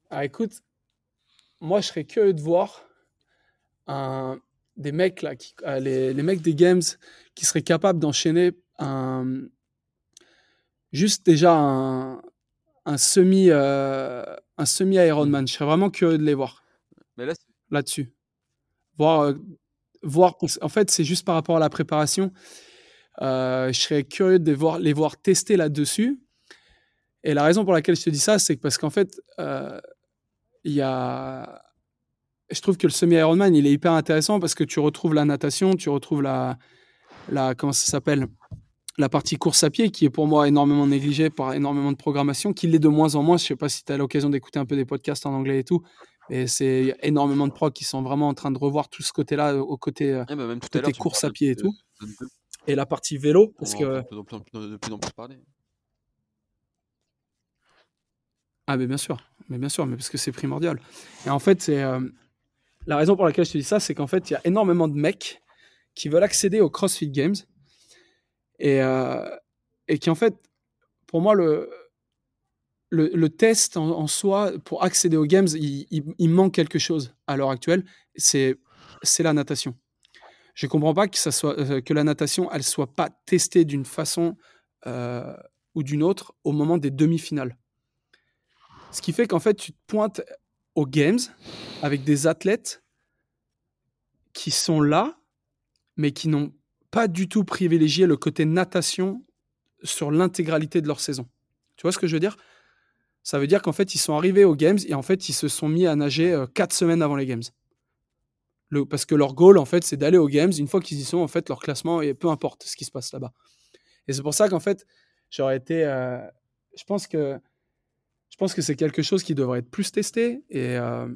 Ah écoute, moi je serais curieux de voir un, des mecs là, qui, euh, les, les mecs des games qui seraient capables d'enchaîner un juste déjà un, un semi euh, un semi Ironman. Je serais vraiment curieux de les voir Mais là, là-dessus. Voir, euh, voir. En fait, c'est juste par rapport à la préparation. Euh, je serais curieux de les voir, les voir tester là-dessus. Et la raison pour laquelle je te dis ça, c'est parce qu'en fait, il y a. Je trouve que le semi-Ironman, il est hyper intéressant parce que tu retrouves la natation, tu retrouves la. la comment ça s'appelle? La partie course à pied qui est pour moi énormément négligée par énormément de programmation, qui l'est de moins en moins. Je sais pas si tu as l'occasion d'écouter un peu des podcasts en anglais et tout, mais c'est énormément de pros qui sont vraiment en train de revoir tout ce côté-là, au côté, euh, eh ben, même tout à côté me course à pied et tout. de- de- Et la partie vélo, parce que. entend de plus en plus, de plus en plus parler. Ah, mais bien sûr, mais bien sûr, mais parce que c'est primordial. Et en fait, c'est euh, la raison pour laquelle je te dis ça, c'est qu'en fait, il y a énormément de mecs qui veulent accéder aux CrossFit Games et, euh, et qui, en fait, pour moi, le, test en, soi, pour accéder aux Games, il, manque quelque chose à l'heure actuelle, c'est la natation. Je comprends pas euh, que la natation, elle soit pas testée d'une façon euh, ou d'une autre au moment des demi-finales. Ce qui fait qu'en fait, tu te pointes aux Games avec des athlètes qui sont là, mais qui n'ont pas du tout privilégié le côté natation sur l'intégralité de leur saison. Tu vois ce que je veux dire? Ça veut dire qu'en fait, ils sont arrivés aux Games et en fait, ils se sont mis à nager euh, quatre semaines avant les Games. Le, parce que leur goal, en fait, c'est d'aller aux Games. Une fois qu'ils y sont, en fait, leur classement, et peu importe ce qui se passe là-bas. Et c'est pour ça qu'en fait, j'aurais été. euh, je pense que je pense que c'est quelque chose qui devrait être plus testé et, euh,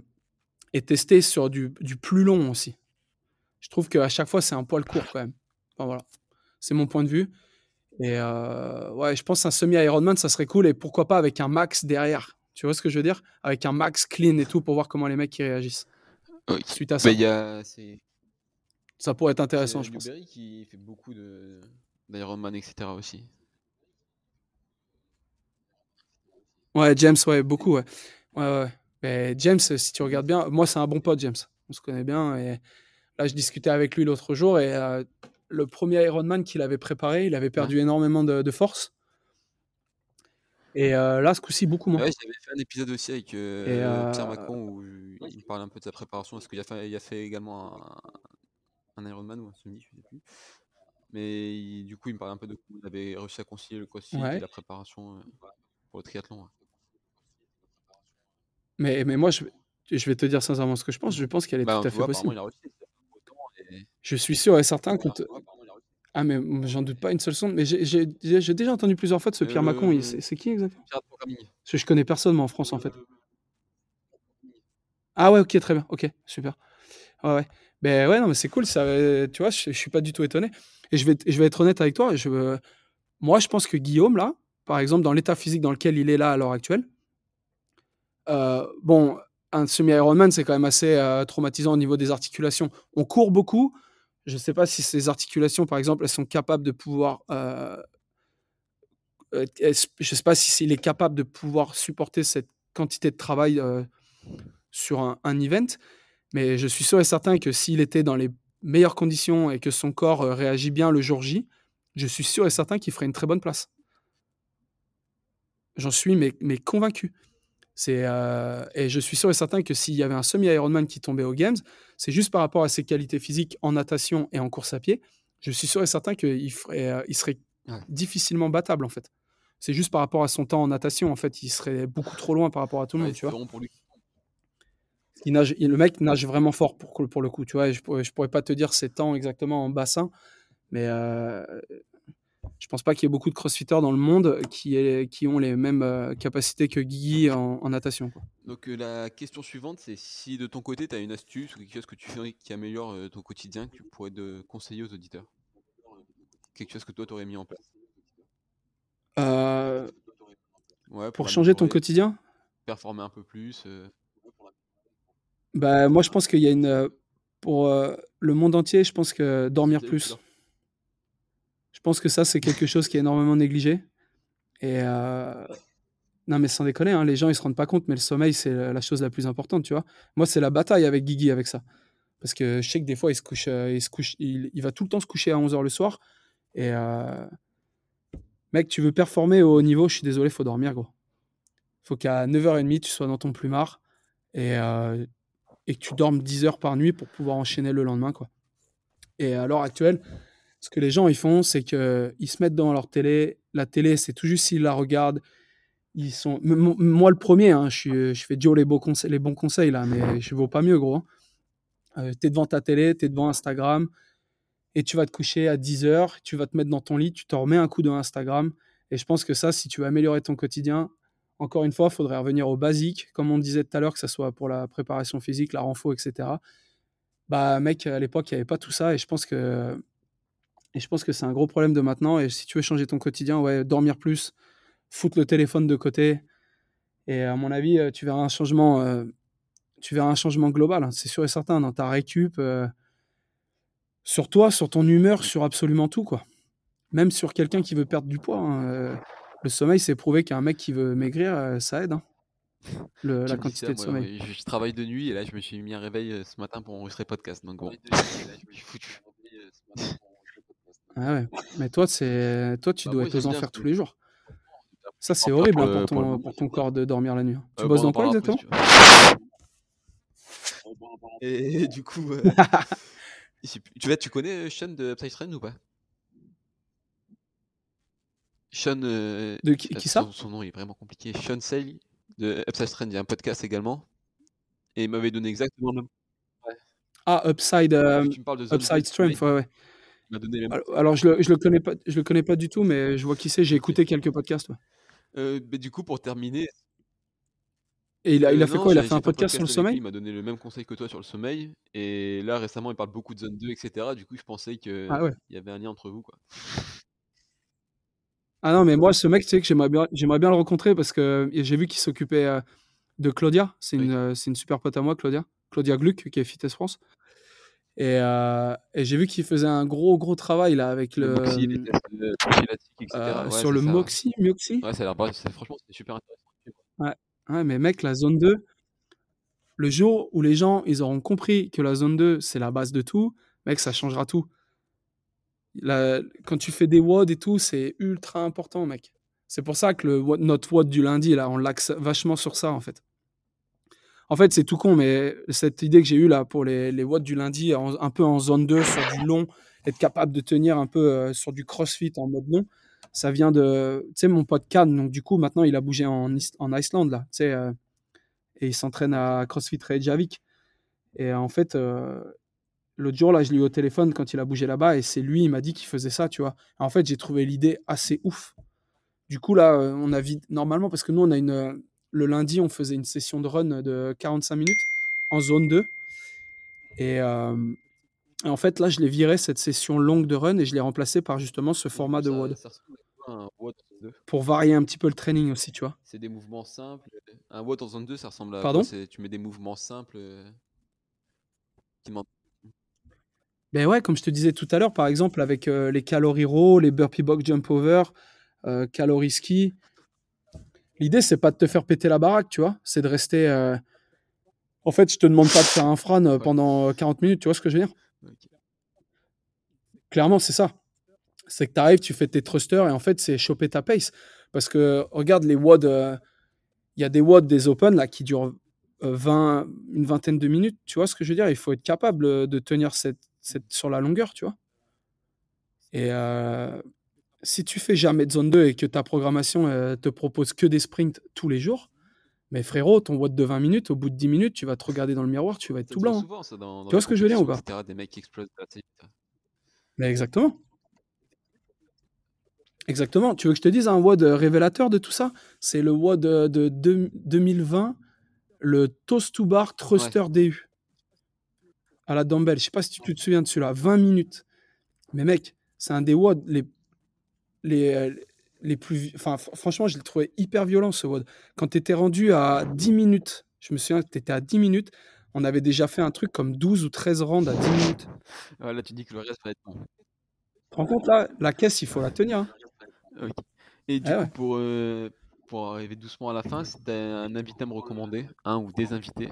et testé sur du, du plus long aussi. Je trouve qu'à chaque fois, c'est un poil court quand même. Enfin, voilà. C'est mon point de vue. Et euh, ouais, je pense qu'un semi-Ironman, ça serait cool. Et pourquoi pas avec un max derrière Tu vois ce que je veux dire? Avec un max clean et tout pour voir comment les mecs y réagissent. Oui. Suite à ça, Mais y a. Ça pourrait être intéressant, je pense. Newberry qui fait beaucoup de d'Ironman, etc. aussi. Ouais, James, ouais, beaucoup, ouais. Ouais, ouais. Mais James, si tu regardes bien, moi, c'est un bon pote, James. On se connaît bien. Et là, je discutais avec lui l'autre jour et euh, le premier Ironman qu'il avait préparé, il avait perdu énormément de, de force. Et euh, là, ce coup-ci, beaucoup moins. Ouais, j'avais fait un épisode aussi avec euh, euh, Pierre Macron où il me parlait un peu de sa préparation. Est-ce qu'il a fait, il a fait également un, un Ironman ou un semi, je sais plus. Mais il- du coup, il me parlait un peu de comment il avait réussi à concilier le crossfit Ouais. et la préparation pour le triathlon. ouais. Mais, mais moi, je, je vais te dire sincèrement ce que je pense. Je pense qu'elle est Bah, tout à fait vois, possible. il a réussi. c'est-à-dire autant et- Je suis sûr et certain qu'on te... Ah, mais j'en doute pas une seule seconde. Mais j'ai- déjà entendu plusieurs fois de ce Euh, Pierre Macron. C'est qui exactement? Parce que je connais personne, moi, en France, en fait. Euh, Ah ouais, ok, très bien. Ok, super. Ouais, ouais. Ben ouais, non, mais c'est cool. Ça, euh, tu vois, je, je suis pas du tout étonné. Et je vais, je vais être honnête avec toi. Je, euh, moi, je pense que Guillaume, là, par exemple, dans l'état physique dans lequel il est là à l'heure actuelle, euh, bon, un semi-Ironman, c'est quand même assez euh, traumatisant au niveau des articulations. On court beaucoup. Je ne sais pas si ces articulations, par exemple, elles sont capables de pouvoir. euh, euh, je ne sais pas si s'il est capable de pouvoir supporter cette quantité de travail sur un, event, mais je suis sûr et certain que s'il était dans les meilleures conditions et que son corps réagit bien le jour J, je suis sûr et certain qu'il ferait une très bonne place. J'en suis mais convaincu. C'est, euh, et je suis sûr et certain que s'il y avait un semi-Ironman qui tombait aux Games, c'est juste par rapport à ses qualités physiques en natation et en course à pied. Je suis sûr et certain qu'il ferait, euh, il serait Ouais. difficilement battable en fait. C'est juste par rapport à son temps en natation. En fait, il serait beaucoup trop loin par rapport à tout le Ouais, monde, tu vois. pour lui. Il nage, il- le mec nage vraiment fort pour, pour le coup, tu vois. et Je pourrais, je pourrais pas te dire ses temps exactement en bassin, mais euh, je pense pas qu'il y ait beaucoup de crossfitters dans le monde qui, aient- qui ont les mêmes euh, capacités que Guigui en, en natation. quoi. Donc euh, la question suivante, c'est si de ton côté, tu as une astuce ou quelque chose que tu fais qui améliore euh, ton quotidien, que tu pourrais de conseiller aux auditeurs? Quelque chose que toi, tu aurais mis en place? Ouais, pour changer ton quotidien, Performer un peu plus. bah, moi je pense qu'il y a une. Pour le monde entier, je pense que dormir plus. Pense que ça, c'est quelque chose qui est énormément négligé. Et euh, non, mais sans déconner, hein, les gens ils se rendent pas compte, mais le sommeil, c'est la chose la plus importante, tu vois. Moi, c'est la bataille avec Guigui avec ça. Parce que je sais que des fois, il se couche, euh, il, se couche il, va tout le temps se coucher à 11h le soir. Et euh, mec, tu veux performer au haut niveau, je suis désolé, faut dormir, gros. faut qu'à 9h30, tu sois dans ton plumard et, euh, et que tu dormes 10 heures par nuit pour pouvoir enchaîner le lendemain, quoi. Et à l'heure actuelle, ce que les gens ils font, c'est que ils se mettent dans leur télé. La télé, c'est tout juste s'ils la regardent. Ils sont, moi le premier, hein, je, fais Joe les, les bons conseils là, mais je vaux pas mieux, gros. hein. Euh, t'es devant ta télé, t'es devant Instagram, et tu vas te coucher à 10h, tu vas te mettre dans ton lit, tu te remets un coup de Instagram. Et je pense que ça, si tu veux améliorer ton quotidien, encore une fois, il faudrait revenir au basique, comme on disait tout à l'heure, que ce soit pour la préparation physique, la renfo, etc. Bah, mec, à l'époque, il n'y avait pas tout ça, et je pense que, et je pense que c'est un gros problème de maintenant. Et si tu veux changer ton quotidien, ouais, dormir plus, foutre le téléphone de côté. Et à mon avis, euh, tu verras un changement, euh, tu verras un changement global, hein, c'est sûr et certain, dans ta récup, euh, sur toi, sur ton humeur, sur absolument tout, quoi. Même sur quelqu'un qui veut perdre du poids. hein, euh, le sommeil, c'est prouvé qu'un mec qui veut maigrir, ça aide. hein. Le- la quantité ça, de moi, sommeil. Je, je travaille de nuit et là, je me suis mis un réveil ce matin pour enregistrer podcast. Donc bon, je suis foutu. Ah ouais. Mais toi, c'est toi, tu Bah, dois moi, être aux enfers tous les jours. Ça, c'est horrible pour hein, pour, ton, pour ton corps de dormir la nuit. hein. Tu Euh, bosses bon, dans quoi en exactement? Et du coup, euh, tu, vas- tu connais euh, Sean de Upside Trend ou pas? Sean. euh, De qui, qui ça? son, son nom est vraiment compliqué. Sean Say de Upside Trend, il y a un podcast également. Et il m'avait donné exactement le même. Ah, Upside, euh, tu me parles de Zone Upside Strength, ouais, ouais. Il m'a donné les mêmes. Alors, alors, je le, je le connais pas, je le connais pas du tout, mais je vois qui c'est. J'ai écouté quelques podcasts. ouais. Euh, mais du coup, pour terminer. Et il a, il a euh, fait non, quoi? Il a j'ai- fait un j'ai fait podcast sur le avec lui, sommeil Il m'a donné le même conseil que toi sur le sommeil. Et là, récemment, il parle beaucoup de zone 2, etc. Du coup, je pensais qu'il Ah ouais. y avait un lien entre vous. Quoi. Ah non, mais moi, ce mec, tu sais que j'aimerais bien, j'aimerais bien le rencontrer parce que j'ai vu qu'il s'occupait euh, de Claudia. C'est une, Oui. euh, c'est une super pote à moi, Claudia. Claudia Gluck, qui est Fitness France. Et, euh, et j'ai vu qu'il faisait un gros, gros travail là avec le. Moxie, les tests euh, prophylactiques, etc. euh, Ouais, sur le ça- Moxie, Mioxie. Ouais, ça a l'air franchement, c'est super intéressant. Ouais, mais mec, la zone 2, le jour où les gens ils auront compris que la zone 2, c'est la base de tout, mec, ça changera tout. La- quand tu fais des WOD et tout, c'est ultra important, mec. C'est pour ça que le, notre WOD du lundi, là, on l'axe vachement sur ça, en fait. En fait, c'est tout con, mais cette idée que j'ai eue là pour les, les WOD du lundi, un peu en zone 2, sur du long, être capable de tenir un peu euh, sur du crossfit en mode long, ça vient de, mon pote Cannes, donc du coup, maintenant, il a bougé en, en Islande, là, tu sais, euh, et il s'entraîne à CrossFit Reykjavik. Et en fait, euh, l'autre jour, là, je l'ai eu au téléphone quand il a bougé là-bas, et c'est lui, il m'a dit qu'il faisait ça, tu vois. En fait, j'ai trouvé l'idée assez ouf. Du coup, là, on a vite, normalement, parce que nous, on a une, le lundi, on faisait une session de run de 45 minutes en zone 2. Et, euh, et en fait, là, je l'ai viré, cette session longue de run, et je l'ai remplacé par justement ce format de WOD, ça ressemble à quoi, un WOD en zone 2 pour varier un petit peu le training aussi, tu vois. C'est des mouvements simples. Un WOD en zone 2, ça ressemble à. Pardon? Quoi Tu mets des mouvements simples. euh, qui Ben ouais, comme je te disais tout à l'heure, par exemple, avec euh, les calories row, les burpee box jump over, euh, calorie ski. L'idée, c'est pas de te faire péter la baraque, tu vois. C'est de rester. euh, En fait, je te demande pas de faire un fran euh, pendant euh, 40 minutes, tu vois ce que je veux dire? Clairement, c'est ça. C'est que tu arrives, tu fais tes thrusters et en fait, c'est choper ta pace. Parce que regarde les WOD, euh, il y a des WOD des Open là qui durent euh, 20, une vingtaine de minutes. Tu vois ce que je veux dire? Il faut être capable euh, de tenir cette, cette, sur la longueur, tu vois? Et, euh, si tu fais jamais de zone 2 et que ta programmation euh, te propose que des sprints tous les jours, mais frérot, ton WOD de 20 minutes, au bout de 10 minutes, tu vas te regarder dans le miroir, tu vas être Ça tout blanc. hein. souvent, ça, dans, dans Tu vois ce que je veux dire ou pas? Des mecs qui explosent assez vite. Mais exactement. Exactement. Tu veux que je te dise un WOD révélateur de tout ça? C'est le WOD de, de deux- 2020, le Toast to Bar Thruster DU à la dumbbell. Je sais pas si tu, tu te souviens de celui-là. 20 minutes. Mais mec, c'est un des WOD les, les, euh, les plus. Enfin, fr- franchement, je l'ai trouvé hyper violent ce WOD. Quand tu étais rendu à 10 minutes, je me souviens que tu étais à 10 minutes, on avait déjà fait un truc comme 12 ou 13 rounds à 10 minutes. Ouais, là, tu dis que le reste va être bon. Tu te rends compte là La caisse, il faut la tenir. hein. Ok. Et du Ah coup, ouais. pour, euh, pour arriver doucement à la fin, si t'as un invité à me recommander, un ou des invités.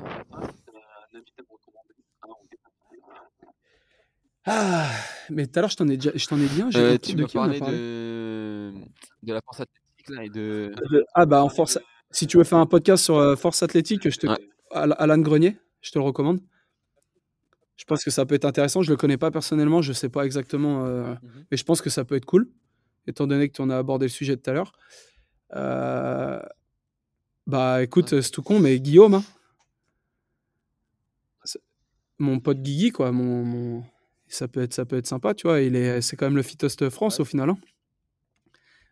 Ah, mais tout à l'heure, je t'en ai, déjà- je t'en ai dit un. j'ai Euh, oublié tu de m'as qui on a parlé parlé de, de la force athlétique là, et de. De- Ah, bah, en force. Si tu veux faire un podcast sur euh, force athlétique, je te... Ouais. Al- Alan Grenier, je te le recommande. Je pense que ça peut être intéressant. Je le connais pas personnellement, je sais pas exactement, euh, Mhm. mais je pense que ça peut être cool, étant donné que tu en as abordé le sujet tout à l'heure. Euh, Bah, écoute, c'est tout con, mais Guillaume, hein. C'est- mon pote Guigui, quoi, mon, mon- ça peut être, ça peut être sympa, tu vois. Il est, c'est quand même le fittest France Ouais. au final. hein.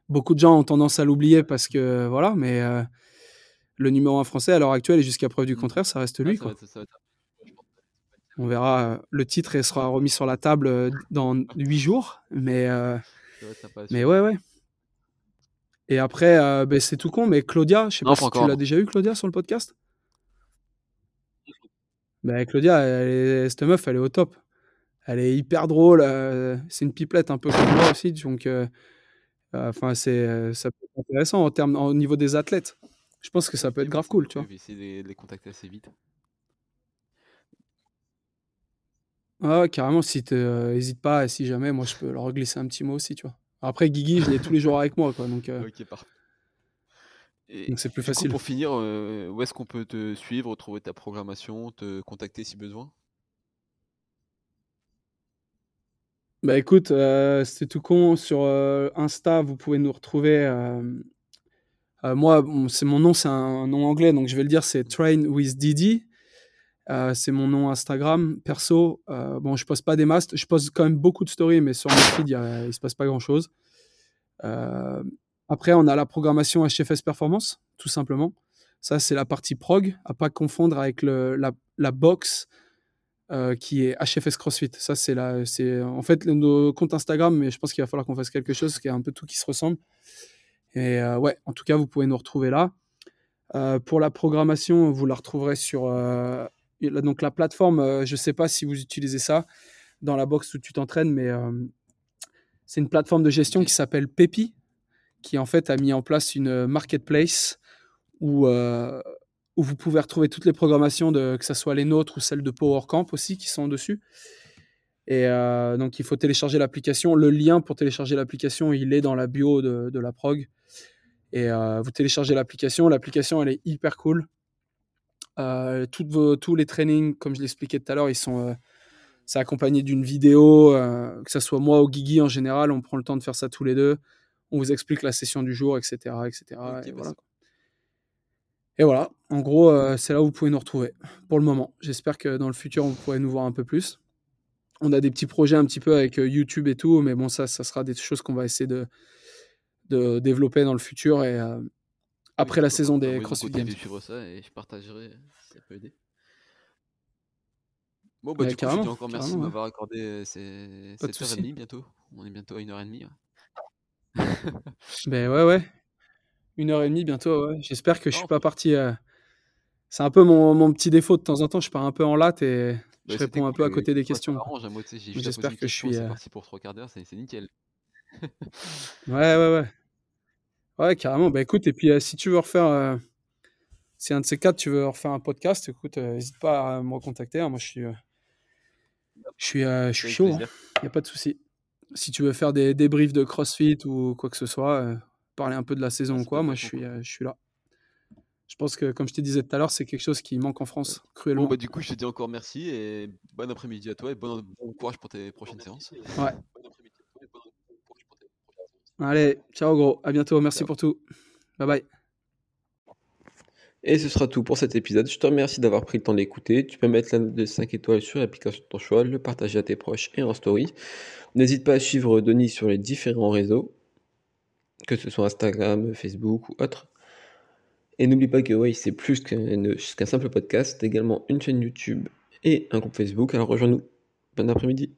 Beaucoup de gens ont tendance à l'oublier parce que voilà, mais euh, le numéro un français à l'heure actuelle et jusqu'à preuve du Mhm. contraire, ça reste Ouais, lui, ça quoi. va être- ça va être- On verra. euh, Le titre sera remis sur la table euh, dans huit jours, mais euh, mais ouais, ouais. Et après, euh, ben, c'est tout con, mais Claudia, je sais Non, pas si encore, tu l'as déjà eu, Claudia, sur le podcast? Ben, Claudia, elle est- cette meuf, elle est au top. Elle est hyper drôle. euh, c'est une pipelette un peu comme moi aussi, donc euh, euh, enfin c'est euh, ça peut être intéressant en termes au niveau des athlètes. Je pense que ça peut être grave cool, tu vois. Je vais essayer de, les contacter assez vite. Ah, carrément, si n'hésite pas, et si jamais, moi je peux leur glisser un petit mot aussi, tu vois. Après, Guigui, je l'ai tous les jours avec moi, quoi, donc Ok, parfait. Et donc c'est plus coup, facile. pour finir, euh, où est-ce qu'on peut te suivre, trouver ta programmation, te contacter si besoin? Bah écoute, euh, c'est tout con. Sur euh, Insta, vous pouvez nous retrouver. euh, moi, c'est mon nom, c'est un nom anglais, donc je vais le dire, c'est Train with Didi. C'est mon nom Instagram. Perso, bon, je poste pas des masses. Je poste quand même beaucoup de stories, mais sur mon feed, il il se passe pas grand-chose. Euh, après, on a la programmation HFS Performance, tout simplement. Ça, c'est la partie prog, à pas confondre avec la box euh, qui est HFS CrossFit. Ça, c'est la, c'est en fait nos comptes Instagram, mais je pense qu'il va falloir qu'on fasse quelque chose, y a un peu tout qui se ressemble. Et euh, ouais, en tout cas, vous pouvez nous retrouver là. Euh, pour la programmation, vous la retrouverez sur la- donc la plateforme. je sais pas si vous utilisez ça dans la box où tu t'entraînes, mais c'est une plateforme de gestion qui s'appelle Pepi, qui en fait a mis en place une marketplace où, où vous pouvez retrouver toutes les programmations, de, que ce soit les nôtres ou celles de Power Camp aussi, qui sont dessus. Et euh, donc, il faut télécharger l'application. Le lien pour télécharger l'application, il est dans la bio de, de la prog. Et euh, vous téléchargez l'application. L'application, elle est hyper cool. Euh, toutes vos, tous les trainings, comme je l'expliquais tout à l'heure, ils sont, c'est accompagné d'une vidéo. que ce soit moi ou Guigui en général, on prend le temps de faire ça tous les deux. On vous explique la session du jour, etc. etc. Et, bah, voilà. Et voilà, en gros, euh, c'est là où vous pouvez nous retrouver pour le moment. J'espère que dans le futur, vous pourrez nous voir un peu plus. On a des petits projets un petit peu avec euh, YouTube et tout, mais bon, ça, ça sera des choses qu'on va essayer de, de développer dans le futur et euh, après Oui, la saison des CrossFit Games. je suivre ça et je partagerai si ça peut aider. Bon, bah, Ouais, du coup, je te carrément, dis encore merci de ouais. m'avoir accordé ces Pas de 7h30 bientôt. On est bientôt à 1h30. Ben ouais, ouais. Une heure et demie bientôt, ouais. J'espère que je Non, suis pas parti. euh, C'est un peu mon, mon petit défaut de temps en temps. Je pars un peu en latte et Bah, je c'était réponds un cool, peu à euh, côté des ça questions. quoi. m'arrange, hein, moi, tu sais, j'ai Mais juste à poser j'espère une que je question, suis. c'est euh, parti pour trois quarts d'heure, c'est c'est nickel. Ouais, ouais, ouais. Ouais, carrément. Bah écoute, et puis euh, si tu veux refaire. euh, Si un de ces quatre, tu veux refaire un podcast, écoute, euh, n'hésite pas à me recontacter. hein. Moi, je suis. euh, Je suis, euh, je suis Avec chaud, il plaisir. n'y a pas de souci. Si tu veux faire des débriefs de CrossFit ou quoi que ce soit, euh, parler un peu de la saison Ah, ou quoi, moi je vachement suis, cool. euh, je suis là. Je pense que, comme je te disais tout à l'heure, c'est quelque chose qui manque en France Bon, cruellement. bah, du coup, je te dis encore merci et bon après-midi à toi et bon, bon courage pour tes prochaines séances. Ouais. Allez, ciao gros, à bientôt, merci pour tout. Bye bye. Et ce sera tout pour cet épisode. Je te remercie d'avoir pris le temps d'écouter. Tu peux mettre la note de 5 étoiles sur l'application de ton choix, le partager à tes proches et en story. N'hésite pas à suivre Denis sur les différents réseaux, que ce soit Instagram, Facebook ou autre. Et n'oublie pas que oui, c'est plus qu'un simple podcast, également une chaîne YouTube et un groupe Facebook. Alors rejoins-nous. Bon après-midi.